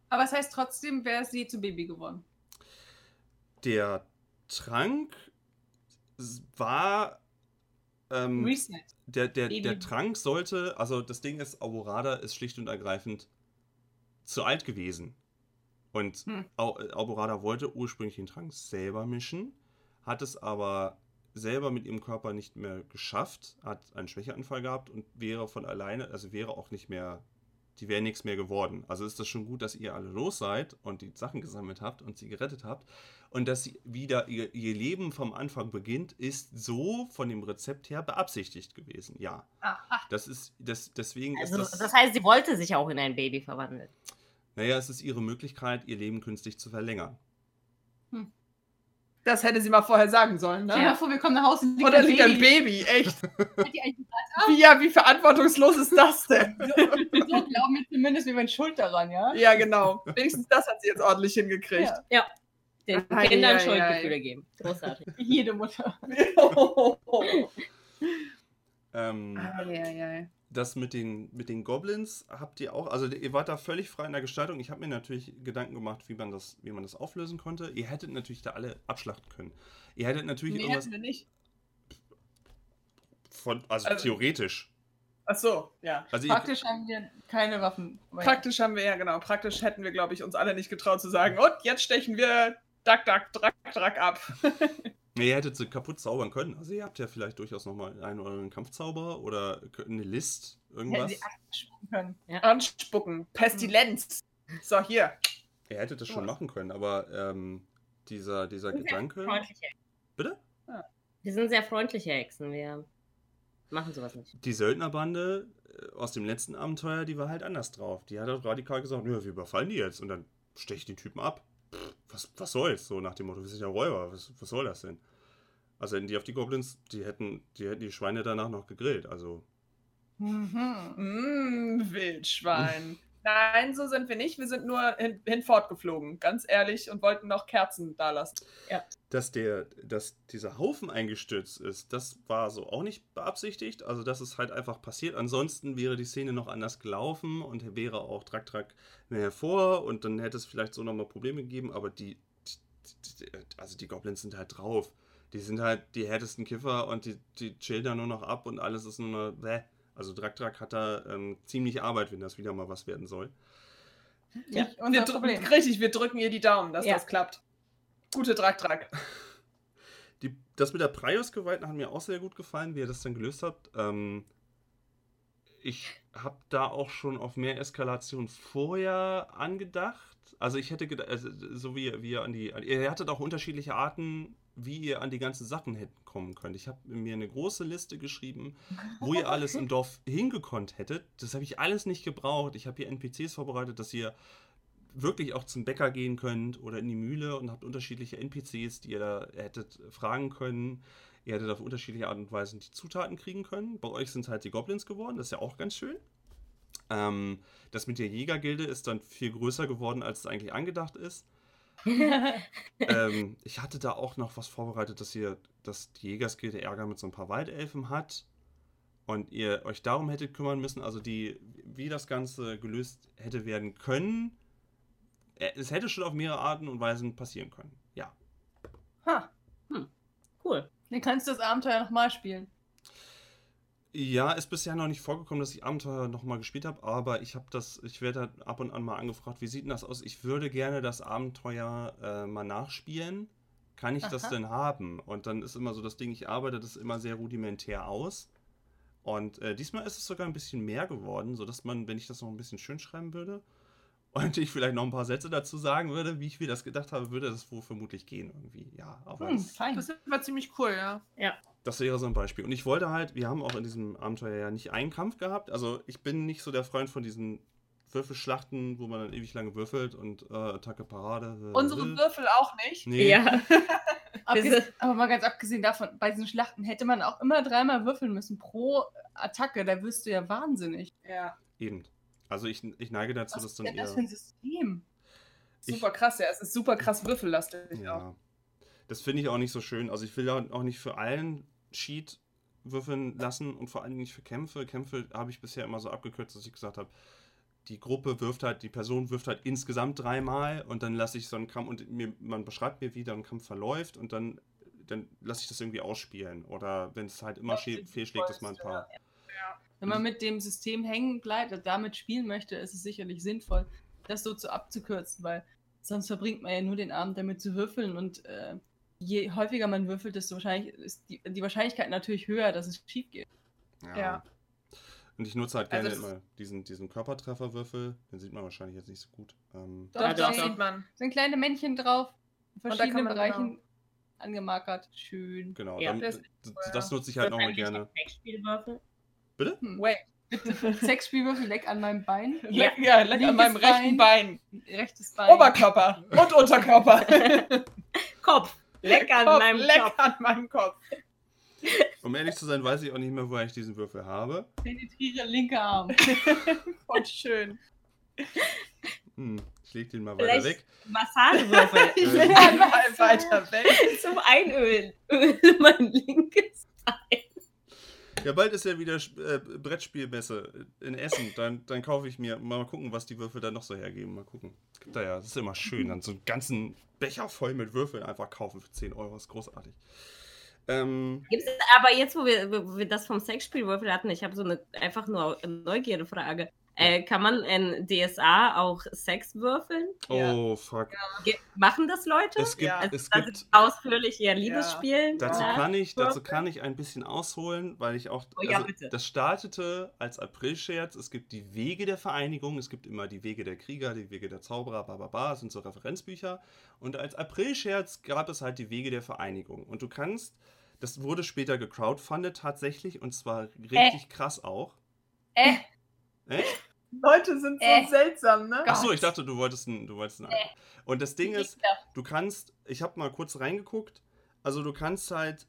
Aber es heißt trotzdem, wäre sie zu Baby geworden. Der Trank war ähm, Reset. der, der, Baby- der Trank sollte, also das Ding ist, Alborada ist schlicht und ergreifend zu alt gewesen. Und Hm. Alborada wollte ursprünglich den Trank selber mischen, hat es aber selber mit ihrem Körper nicht mehr geschafft, hat einen Schwächeanfall gehabt und wäre von alleine, also wäre auch nicht mehr, die wäre nichts mehr geworden. Also ist das schon gut, dass ihr alle los seid und die Sachen gesammelt habt und sie gerettet habt. Und dass sie wieder ihr, ihr Leben vom Anfang beginnt, ist so von dem Rezept her beabsichtigt gewesen. Ja. Aha. Das ist, das, deswegen Also, ist das, das heißt, sie wollte sich auch in ein Baby verwandeln. naja, es ist ihre Möglichkeit, ihr Leben künstlich zu verlängern. Das hätte sie mal vorher sagen sollen, Stell dir mal ne? vor, wir kommen nach Hause und Oder liegt ein Baby, echt. <laughs> Hat die eigentlich Wie, ja, wie verantwortungslos ist das denn? <laughs> so, so glauben wir zumindest, wir waren schuld daran, ja? Ja, genau. Wenigstens das hat sie jetzt ordentlich hingekriegt. Ja. Den Ei, Kindern ei, Schuldgefühle geben. Großartig. <laughs> Jede Mutter. Ähm, Eieiei. Das mit den, mit den Goblins habt ihr auch, also ihr wart da völlig frei in der Gestaltung. Ich habe mir natürlich Gedanken gemacht, wie man, das, wie man das auflösen konnte. Ihr hättet natürlich da alle abschlachten können. Ihr hättet natürlich Nee, irgendwas hätten wir nicht. von, also, Also- theoretisch. Ach so, ja. Also ihr, Praktisch haben wir keine Waffen. Praktisch haben wir, ja genau, praktisch hätten wir, glaube ich, uns alle nicht getraut zu sagen, und jetzt stechen wir Duck, Duck, Drack, Drack ab. <laughs> nee, ihr hättet sie kaputt zaubern können. Also ihr habt ja vielleicht durchaus nochmal einen oder anderen Kampfzauber oder eine List, Hätten irgendwas. sie abspucken können. Anspucken. Pestilenz. So, hier. Ihr hättet das schon machen können, aber ähm, dieser, dieser Wir Gedanke. sehr freundliche Hexen. Bitte? Wir sind sehr freundliche Hexen. Wir machen sowas nicht. Die Söldnerbande äh, aus dem letzten Abenteuer, die war halt anders drauf. Die hat halt radikal gesagt, ja, wir überfallen die jetzt und dann steche ich den Typen ab. Pff, was, was soll's? So nach dem Motto, wir sind ja Räuber, was, was soll das denn? Also hätten die auf die Goblins, die hätten, die hätten die Schweine danach noch gegrillt. Also, Mhm. Mmm, Wildschwein. <laughs> Nein, so sind wir nicht. Wir sind nur hin, hinfortgeflogen, ganz ehrlich, und wollten noch Kerzen da lassen. dass der, dass dieser Haufen eingestürzt ist, das war so auch nicht beabsichtigt. Also das ist halt einfach passiert. Ansonsten wäre die Szene noch anders gelaufen und wäre auch Track mehr hervor und dann hätte es vielleicht so nochmal Probleme gegeben, aber die, die, die, also die Goblins sind halt drauf. Die sind halt die härtesten Kiffer und die, die chillen da nur noch ab und alles ist nur noch, bäh. Also Drak Drak hat da ähm, ziemlich Arbeit, wenn das wieder mal was werden soll. Ja. Wir Problem. richtig, wir drücken ihr die Daumen, dass Ja. das klappt. Gute Drack, Drack. Die, das mit der Prius-Gewalt hat mir auch sehr gut gefallen, wie ihr das dann gelöst habt. Ähm, ich habe da auch schon auf mehr Eskalation vorher angedacht. Also ich hätte gedacht, also so wie, wie ihr an die, ihr hattet auch unterschiedliche Arten, wie ihr an die ganzen Sachen hätten kommen könnt. Ich habe mir eine große Liste geschrieben, <laughs> wo ihr alles im Dorf hingekonnt hättet. Das habe ich alles nicht gebraucht. Ich habe hier NPCs vorbereitet, dass ihr wirklich auch zum Bäcker gehen könnt oder in die Mühle und habt unterschiedliche NPCs, die ihr da hättet fragen können. Ihr hättet auf unterschiedliche Art und Weise die Zutaten kriegen können. Bei euch sind es halt die Goblins geworden, das ist ja auch ganz schön. Ähm, das mit der Jägergilde ist dann viel größer geworden, als es eigentlich angedacht ist. <laughs> ähm, ich hatte da auch noch was vorbereitet, dass ihr, dass die Jägersgilde Ärger mit so ein paar Waldelfen hat und ihr euch darum hättet kümmern müssen, also die, wie das Ganze gelöst hätte werden können. Äh, Es hätte schon auf mehrere Arten und Weisen passieren können. Ja. Ha, Cool. dann kannst du das Abenteuer nochmal spielen. Ja, ist bisher noch nicht vorgekommen, dass ich Abenteuer nochmal gespielt habe, aber ich habe das, ich werde da ab und an mal angefragt, wie sieht denn das aus? Ich würde gerne das Abenteuer äh, mal nachspielen. Kann ich das Aha. denn haben? Und dann ist immer so das Ding, ich arbeite das immer sehr rudimentär aus. Und äh, diesmal ist es sogar ein bisschen mehr geworden, sodass man, wenn ich das noch ein bisschen schön schreiben würde <laughs> und ich vielleicht noch ein paar Sätze dazu sagen würde, wie ich mir das gedacht habe, würde das wohl vermutlich gehen irgendwie. Ja, aber Hm, das, fein. Das war ziemlich cool, ja. Das wäre so ein Beispiel. Und ich wollte halt, wir haben auch in diesem Abenteuer ja nicht einen Kampf gehabt. Also ich bin nicht so der Freund von diesen Würfelschlachten, wo man dann ewig lange würfelt und äh, Attacke Parade. äh, Unsere äh. Würfel auch nicht. Nee. Ja. <laughs> Aber mal ganz abgesehen davon, bei diesen Schlachten hätte man auch immer dreimal würfeln müssen pro Attacke. Da wirst du ja wahnsinnig. Ja. Eben. Also ich, ich neige dazu, Was dass ist dann denn das eher. für ein System? Ich- Super krass, ja. Es ist super krass würfellastig. auch. Ja. Das finde ich auch nicht so schön. Also ich will ja auch nicht für allen Cheat würfeln lassen und vor allem nicht für Kämpfe. Kämpfe habe ich bisher immer so abgekürzt, dass ich gesagt habe, die Gruppe wirft halt, die Person wirft halt insgesamt dreimal und dann lasse ich so einen Kampf und mir, man beschreibt mir, wie dann ein Kampf verläuft und dann dann lasse ich das irgendwie ausspielen. Oder wenn es halt immer fehlschlägt, dass man ein paar. Wenn man mit dem System hängen bleibt und damit spielen möchte, ist es sicherlich sinnvoll, das so zu abzukürzen, weil sonst verbringt man ja nur den Abend damit zu würfeln und äh, je häufiger man würfelt, desto wahrscheinlich ist die, die Wahrscheinlichkeit natürlich höher, dass es schief geht. Ja. Und ich nutze halt Also gerne das- immer diesen, diesen Körpertrefferwürfel. Den sieht man wahrscheinlich jetzt nicht so gut. Ähm, Doch, Ja, doch, sieht man. sind kleine Männchen drauf, in verschiedenen Bereichen angemarkert. Schön. genau. Ja, dann, das- das, das nutze ich halt nochmal gerne. Sexspielwürfel. Hm. Wait. <laughs> Sexspielwürfel leck an meinem Bein. <laughs> Leck, ja, leck an meinem rechten Bein. Rechtes Bein. Oberkörper und Unterkörper. <laughs> Kopf. Leck an Kopf, meinem leck Kopf. an meinem Kopf. Um ehrlich zu sein, weiß ich auch nicht mehr, woher ich diesen Würfel habe. Penetriere linker Arm. <laughs> Voll schön. Hm, ich leg den mal weiter Vielleicht- weg. Massagewürfel. <laughs> Ich Äh. will einmal weiter weg. Zum Einölen. Öl mein linkes Bein. Ja, bald ist ja wieder äh, Brettspielmesse in Essen. Dann, dann kaufe ich mir mal gucken, was die Würfel dann noch so hergeben. Mal gucken. Gibt da ja, das ist immer schön, dann so einen ganzen Becher voll mit Würfeln einfach kaufen für 10 Euro. Das ist großartig. Ähm, aber jetzt, wo wir, wo wir das vom Sexspielwürfel hatten, ich habe so eine einfach nur Neugierfrage. Äh, kann man in DSA auch Sex würfeln? Ja. oh, fuck. Ge machen das Leute? Es gibt, Ja. also, es gibt ausführlich ihr Liebesspielen? Dazu Ja. kann, ich, dazu kann ich ein bisschen ausholen, weil ich auch. Oh ja, also, bitte. Das startete als Aprilscherz. Es gibt die Wege der Vereinigung, es gibt immer die Wege der Krieger, die Wege der Zauberer, bla bla bla, das sind so Referenzbücher. Und als Aprilscherz gab es halt die Wege der Vereinigung. Und du kannst, das wurde später gecrowdfundet tatsächlich und zwar richtig krass auch. Äh, Echt? Leute sind so Äh. seltsam, ne? Achso, ich dachte, du wolltest einen. Du wolltest einen anderen. Und das Ding ist, du kannst, ich habe mal kurz reingeguckt, also du kannst halt,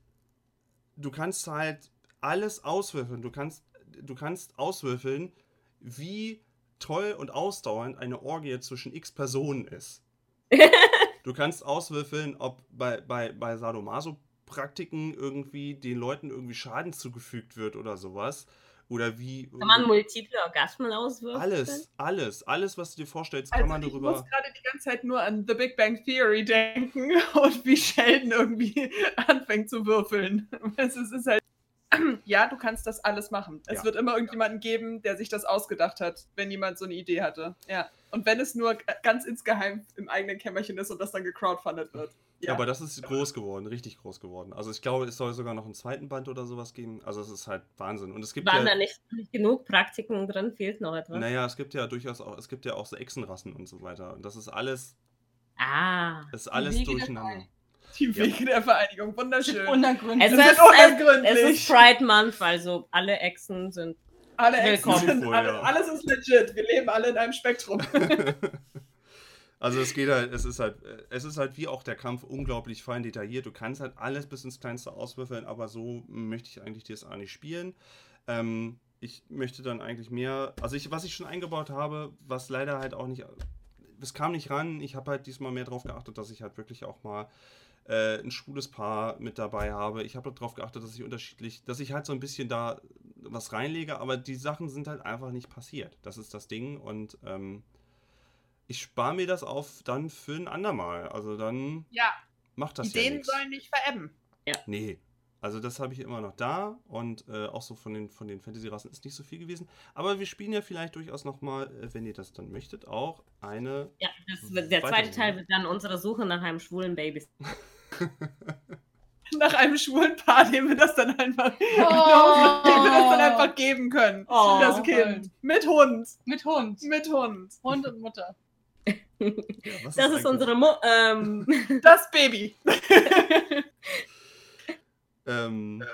du kannst halt alles auswürfeln. Du kannst, du kannst auswürfeln, wie toll und ausdauernd eine Orgie zwischen x Personen ist. <laughs> Du kannst auswürfeln, ob bei, bei, bei Sadomaso-Praktiken irgendwie den Leuten irgendwie Schaden zugefügt wird oder sowas. Oder wie. Kann man multiple Orgasmen auswürfeln? alles, alles, alles, was du dir vorstellst, kann Also man ich darüber. muss gerade die ganze Zeit nur an The Big Bang Theory denken <laughs> und wie Sheldon irgendwie <laughs> anfängt zu würfeln. <laughs> Es ist, halt, <clears throat> ja, du kannst das alles machen. Es Ja. wird immer irgendjemanden geben, der sich das ausgedacht hat, wenn jemand so eine Idee hatte. Ja. Und wenn es nur ganz insgeheim im eigenen Kämmerchen ist und das dann gecrowdfundet wird. Ja, aber das ist groß geworden, richtig groß geworden. Also ich glaube, es soll sogar noch einen zweiten Band oder sowas geben. Also es ist halt Wahnsinn. Und es gibt Waren ja, da nicht, nicht genug Praktiken drin? Fehlt noch etwas? naja, es gibt ja durchaus auch, es gibt ja auch so Echsenrassen und so weiter. Und das ist alles, Ah. das ist alles der durcheinander. Die Wege der Vereinigung, wunderschön. <laughs> Unergründlich. Es ist, ist auch es, ist Pride Month, also alle Echsen sind. alle Echsen Willkommen. sind, Voll, alle, ja. alles ist legit. Wir leben alle in einem Spektrum. <laughs> <laughs> also es geht halt, es ist halt, es ist halt wie auch der Kampf unglaublich fein detailliert. Du kannst halt alles bis ins Kleinste auswürfeln, aber so möchte ich eigentlich DSA nicht spielen. Ähm, ich möchte dann eigentlich mehr, also ich, was ich schon eingebaut habe, was leider halt auch nicht, es kam nicht ran. Ich habe halt diesmal mehr darauf geachtet, dass ich halt wirklich auch mal äh, ein schwules Paar mit dabei habe. Ich habe darauf geachtet, dass ich unterschiedlich, dass ich halt so ein bisschen da was reinlege, aber die Sachen sind halt einfach nicht passiert. Das ist das Ding und ähm, ich spare mir das auf dann für ein andermal. Also dann Ja, macht das ja Ideen nichts. sollen nicht verebben. Nee. Also das habe ich immer noch da und äh, auch so von den, von den Fantasy-Rassen ist nicht so viel gewesen. Aber wir spielen ja vielleicht durchaus nochmal, äh, wenn ihr das dann möchtet, auch eine Ja, das wird, der zweite. Teil wird dann unsere Suche nach einem schwulen Baby. <laughs> Nach einem schwulen Paar, dem wir das dann einfach, Oh. <laughs> <laughs> dem wir das dann einfach geben können. Oh. das Kind. Mit Hund. Mit Hund. Mit Hund. Hund und Mutter. Ja, Das ist eigentlich- unsere Mu ähm, <laughs> Das Baby. <laughs> Ähm,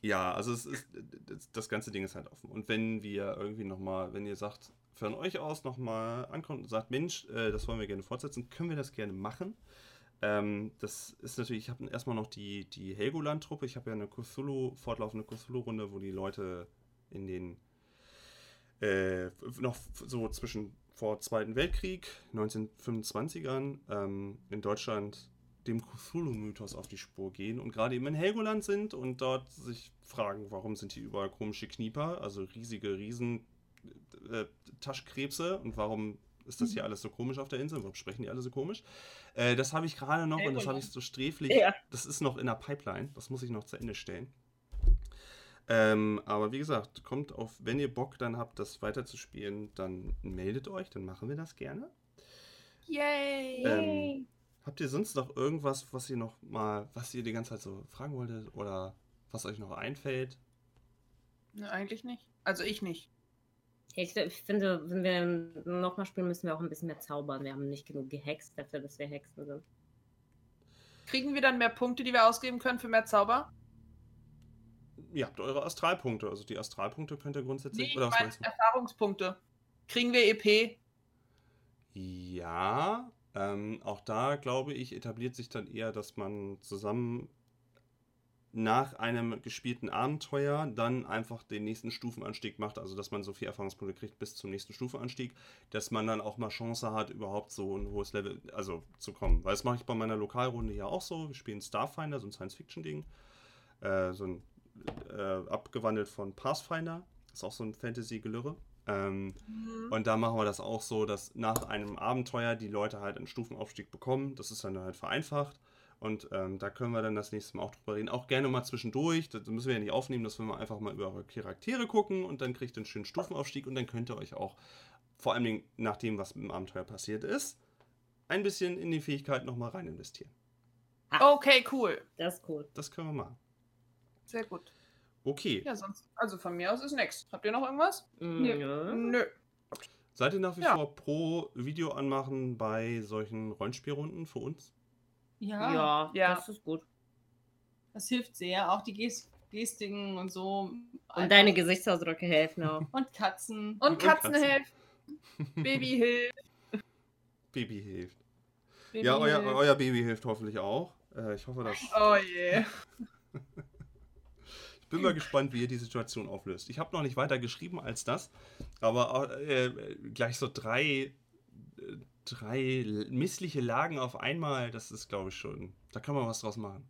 ja, also es ist, das, das ganze Ding ist halt offen. Und wenn wir irgendwie nochmal, wenn ihr sagt, von euch aus nochmal ankommt und sagt, Mensch, äh, das wollen wir gerne fortsetzen, können wir das gerne machen. Ähm, das ist natürlich, ich habe erstmal noch die, die Helgoland-Truppe. Ich habe ja eine Cthulhu, fortlaufende Cthulhu-Runde, wo die Leute in den äh, noch so zwischen vor Zweiten Weltkrieg, 1925ern, ähm, in Deutschland dem Cthulhu-Mythos auf die Spur gehen und gerade eben in Helgoland sind und dort sich fragen, warum sind hier überall komische Knieper, also riesige Riesen äh, Taschkrebse und warum ist das hier alles so komisch auf der Insel? Warum sprechen die alle so komisch? Äh, das habe ich gerade noch Ey, und das habe ich so sträflich. Ja. Das ist noch in der Pipeline. Das muss ich noch zu Ende stellen. Ähm, aber wie gesagt, kommt auf, wenn ihr Bock dann habt, das weiterzuspielen, dann meldet euch, dann machen wir das gerne. Yay! Ähm, habt ihr sonst noch irgendwas, was ihr noch mal, was ihr die ganze Zeit so fragen wolltet oder was euch noch einfällt? Ne, eigentlich nicht. Also ich nicht. Ich, ich finde, wenn wir nochmal spielen, müssen wir auch ein bisschen mehr zaubern. Wir haben nicht genug gehext dafür, dass wir Hexen sind. Kriegen wir dann mehr Punkte, die wir ausgeben können für mehr Zauber? Ihr habt eure Astralpunkte, also die Astralpunkte könnt ihr grundsätzlich. Nee, ich oder was meine meinst du? Erfahrungspunkte. Kriegen wir EP? Ja, ähm, auch da glaube ich, etabliert sich dann eher, dass man zusammen nach einem gespielten Abenteuer dann einfach den nächsten Stufenanstieg macht, also dass man so viel Erfahrungspunkte kriegt bis zum nächsten Stufenanstieg, dass man dann auch mal Chance hat, überhaupt so ein hohes Level, also zu kommen. Weil das mache ich bei meiner Lokalrunde ja auch so. Wir spielen Starfinder, so ein Science-Fiction-Ding, äh, so ein äh, abgewandelt von Pathfinder, ist auch so ein Fantasy-Gelürre. Ähm, Mhm. und da machen wir das auch so, dass nach einem Abenteuer die Leute halt einen Stufenaufstieg bekommen. Das ist dann halt vereinfacht. Und ähm, da können wir dann das nächste Mal auch drüber reden. Auch gerne mal zwischendurch. Das müssen wir ja nicht aufnehmen, dass wir mal einfach mal über eure Charaktere gucken und dann kriegt ihr einen schönen Stufenaufstieg und dann könnt ihr euch auch, vor allem Dingen nach dem, was im Abenteuer passiert ist, ein bisschen in die Fähigkeit nochmal rein investieren. Okay, cool. Das ist cool. Das können wir machen. Sehr gut. Okay. Ja, sonst. Also von mir aus ist nix. Habt ihr noch irgendwas? Nö. Nö. Seid ihr nach wie Ja. vor pro Video anmachen bei solchen Rollenspielrunden für uns? Ja, Ja, Ja. das ist gut. das hilft sehr. Auch die Ges Gestiken und so. Und deine Gesichtsausdrücke helfen auch. Und Katzen. Und Und Katzen Katzen. hilft. <laughs> Baby hilft. Baby hilft. Baby ja, euer, hilft. euer Baby hilft hoffentlich auch. Äh, ich hoffe, dass. Oh je. Ich bin mal gespannt, wie ihr die Situation auflöst. Ich habe noch nicht weiter geschrieben als das, aber äh, gleich so drei, äh, drei missliche Lagen auf einmal, das ist, glaube ich, schon. Da kann man was draus machen.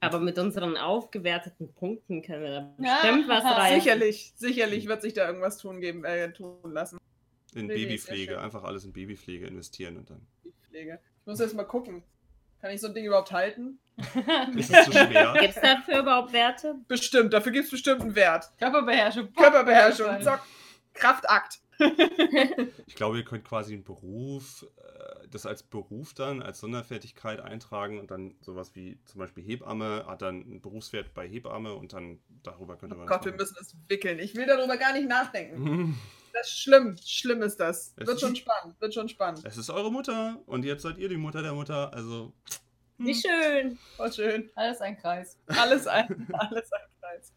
Aber mit unseren aufgewerteten Punkten können wir da Ja. bestimmt was <laughs> reißen. Sicherlich, sicherlich wird sich da irgendwas tun geben, äh, tun lassen. In sehr Babypflege, einfach alles in Babypflege investieren und dann. Die Pflege. Ich muss jetzt mal gucken. Kann ich so ein Ding überhaupt halten? <laughs> Ist es zu schwer? Gibt es dafür überhaupt Werte? Bestimmt, dafür gibt es bestimmt einen Wert. Körperbeherrschung. Körperbeherrschung, zock. Kraftakt. <laughs> Ich glaube, ihr könnt quasi einen Beruf, äh, das als Beruf dann, als Sonderfertigkeit eintragen und dann sowas wie zum Beispiel Hebamme hat dann einen Berufswert bei Hebamme und dann darüber könnt ihr Oh was Gott, wir müssen es wickeln. Ich will darüber gar nicht nachdenken. <laughs> Das ist schlimm. Schlimm ist das. Es Wird ist- schon spannend. Wird schon spannend. Es ist eure Mutter und jetzt seid ihr die Mutter der Mutter, also. Hm. Wie schön. Voll schön. Alles ein Kreis. Alles ein, <laughs> alles ein Kreis.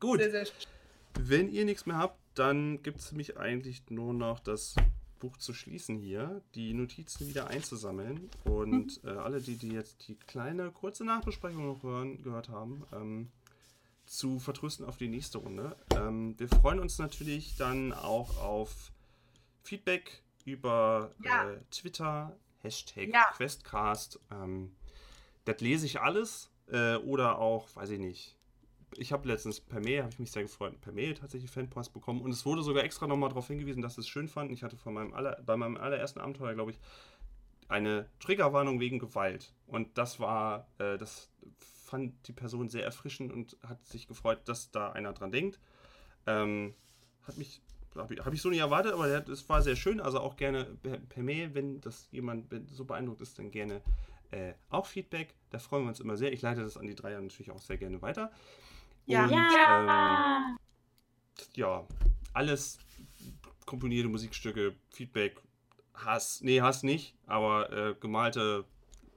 Gut, Sehr, sehr schön. wenn ihr nichts mehr habt, dann gibt es für mich eigentlich nur noch das Buch zu schließen hier, die Notizen wieder einzusammeln und äh, alle, die, die jetzt die kleine kurze Nachbesprechung noch hören, gehört haben, ähm, zu vertrösten auf die nächste Runde. Ähm, wir freuen uns natürlich dann auch auf Feedback über Ja. äh, Twitter, Hashtag Ja. Questcast. Ähm, das lese ich alles äh, oder auch, weiß ich nicht, ich habe letztens per Mail, habe ich mich sehr gefreut, per Mail tatsächlich Fanpost bekommen und es wurde sogar extra nochmal darauf hingewiesen, dass sie es schön fanden. Ich hatte von meinem aller, bei meinem allerersten Abenteuer, glaube ich, eine Triggerwarnung wegen Gewalt und das war, äh, das fand die Person sehr erfrischend und hat sich gefreut, dass da einer dran denkt. Ähm, hat mich, habe ich, hab ich so nicht erwartet, aber der, es war sehr schön, also auch gerne per, per Mail, wenn das jemand so beeindruckt ist, dann gerne äh, auch Feedback. Da freuen wir uns immer sehr. Ich leite das an die Dreier natürlich auch sehr gerne weiter. Ja. Und, Ja. Ähm, ja, alles komponierte Musikstücke, Feedback, Hass, nee, Hass nicht, aber äh, gemalte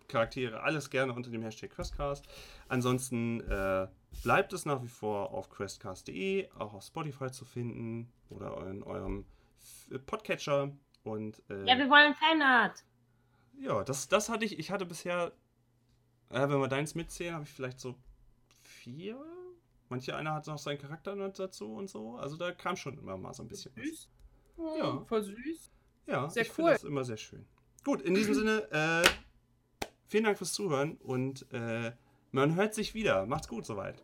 Charaktere, alles gerne unter dem Hashtag Questcast. Ansonsten äh, bleibt es nach wie vor auf questcast.de, auch auf Spotify zu finden oder in eurem Podcatcher. Und äh, Ja, wir wollen Fanart. ja, das, das hatte ich, ich hatte bisher, äh, wenn wir deins mitzählen, habe ich vielleicht so vier. Manche einer hat noch seinen Charakter noch dazu und so. Also da kam schon immer mal so ein bisschen was. Süß. Ja. Voll süß. Ja, Sehr ich finde cool. das immer sehr schön. Gut, in diesem Sinne, äh, vielen Dank fürs Zuhören und äh, man hört sich wieder. Macht's gut soweit.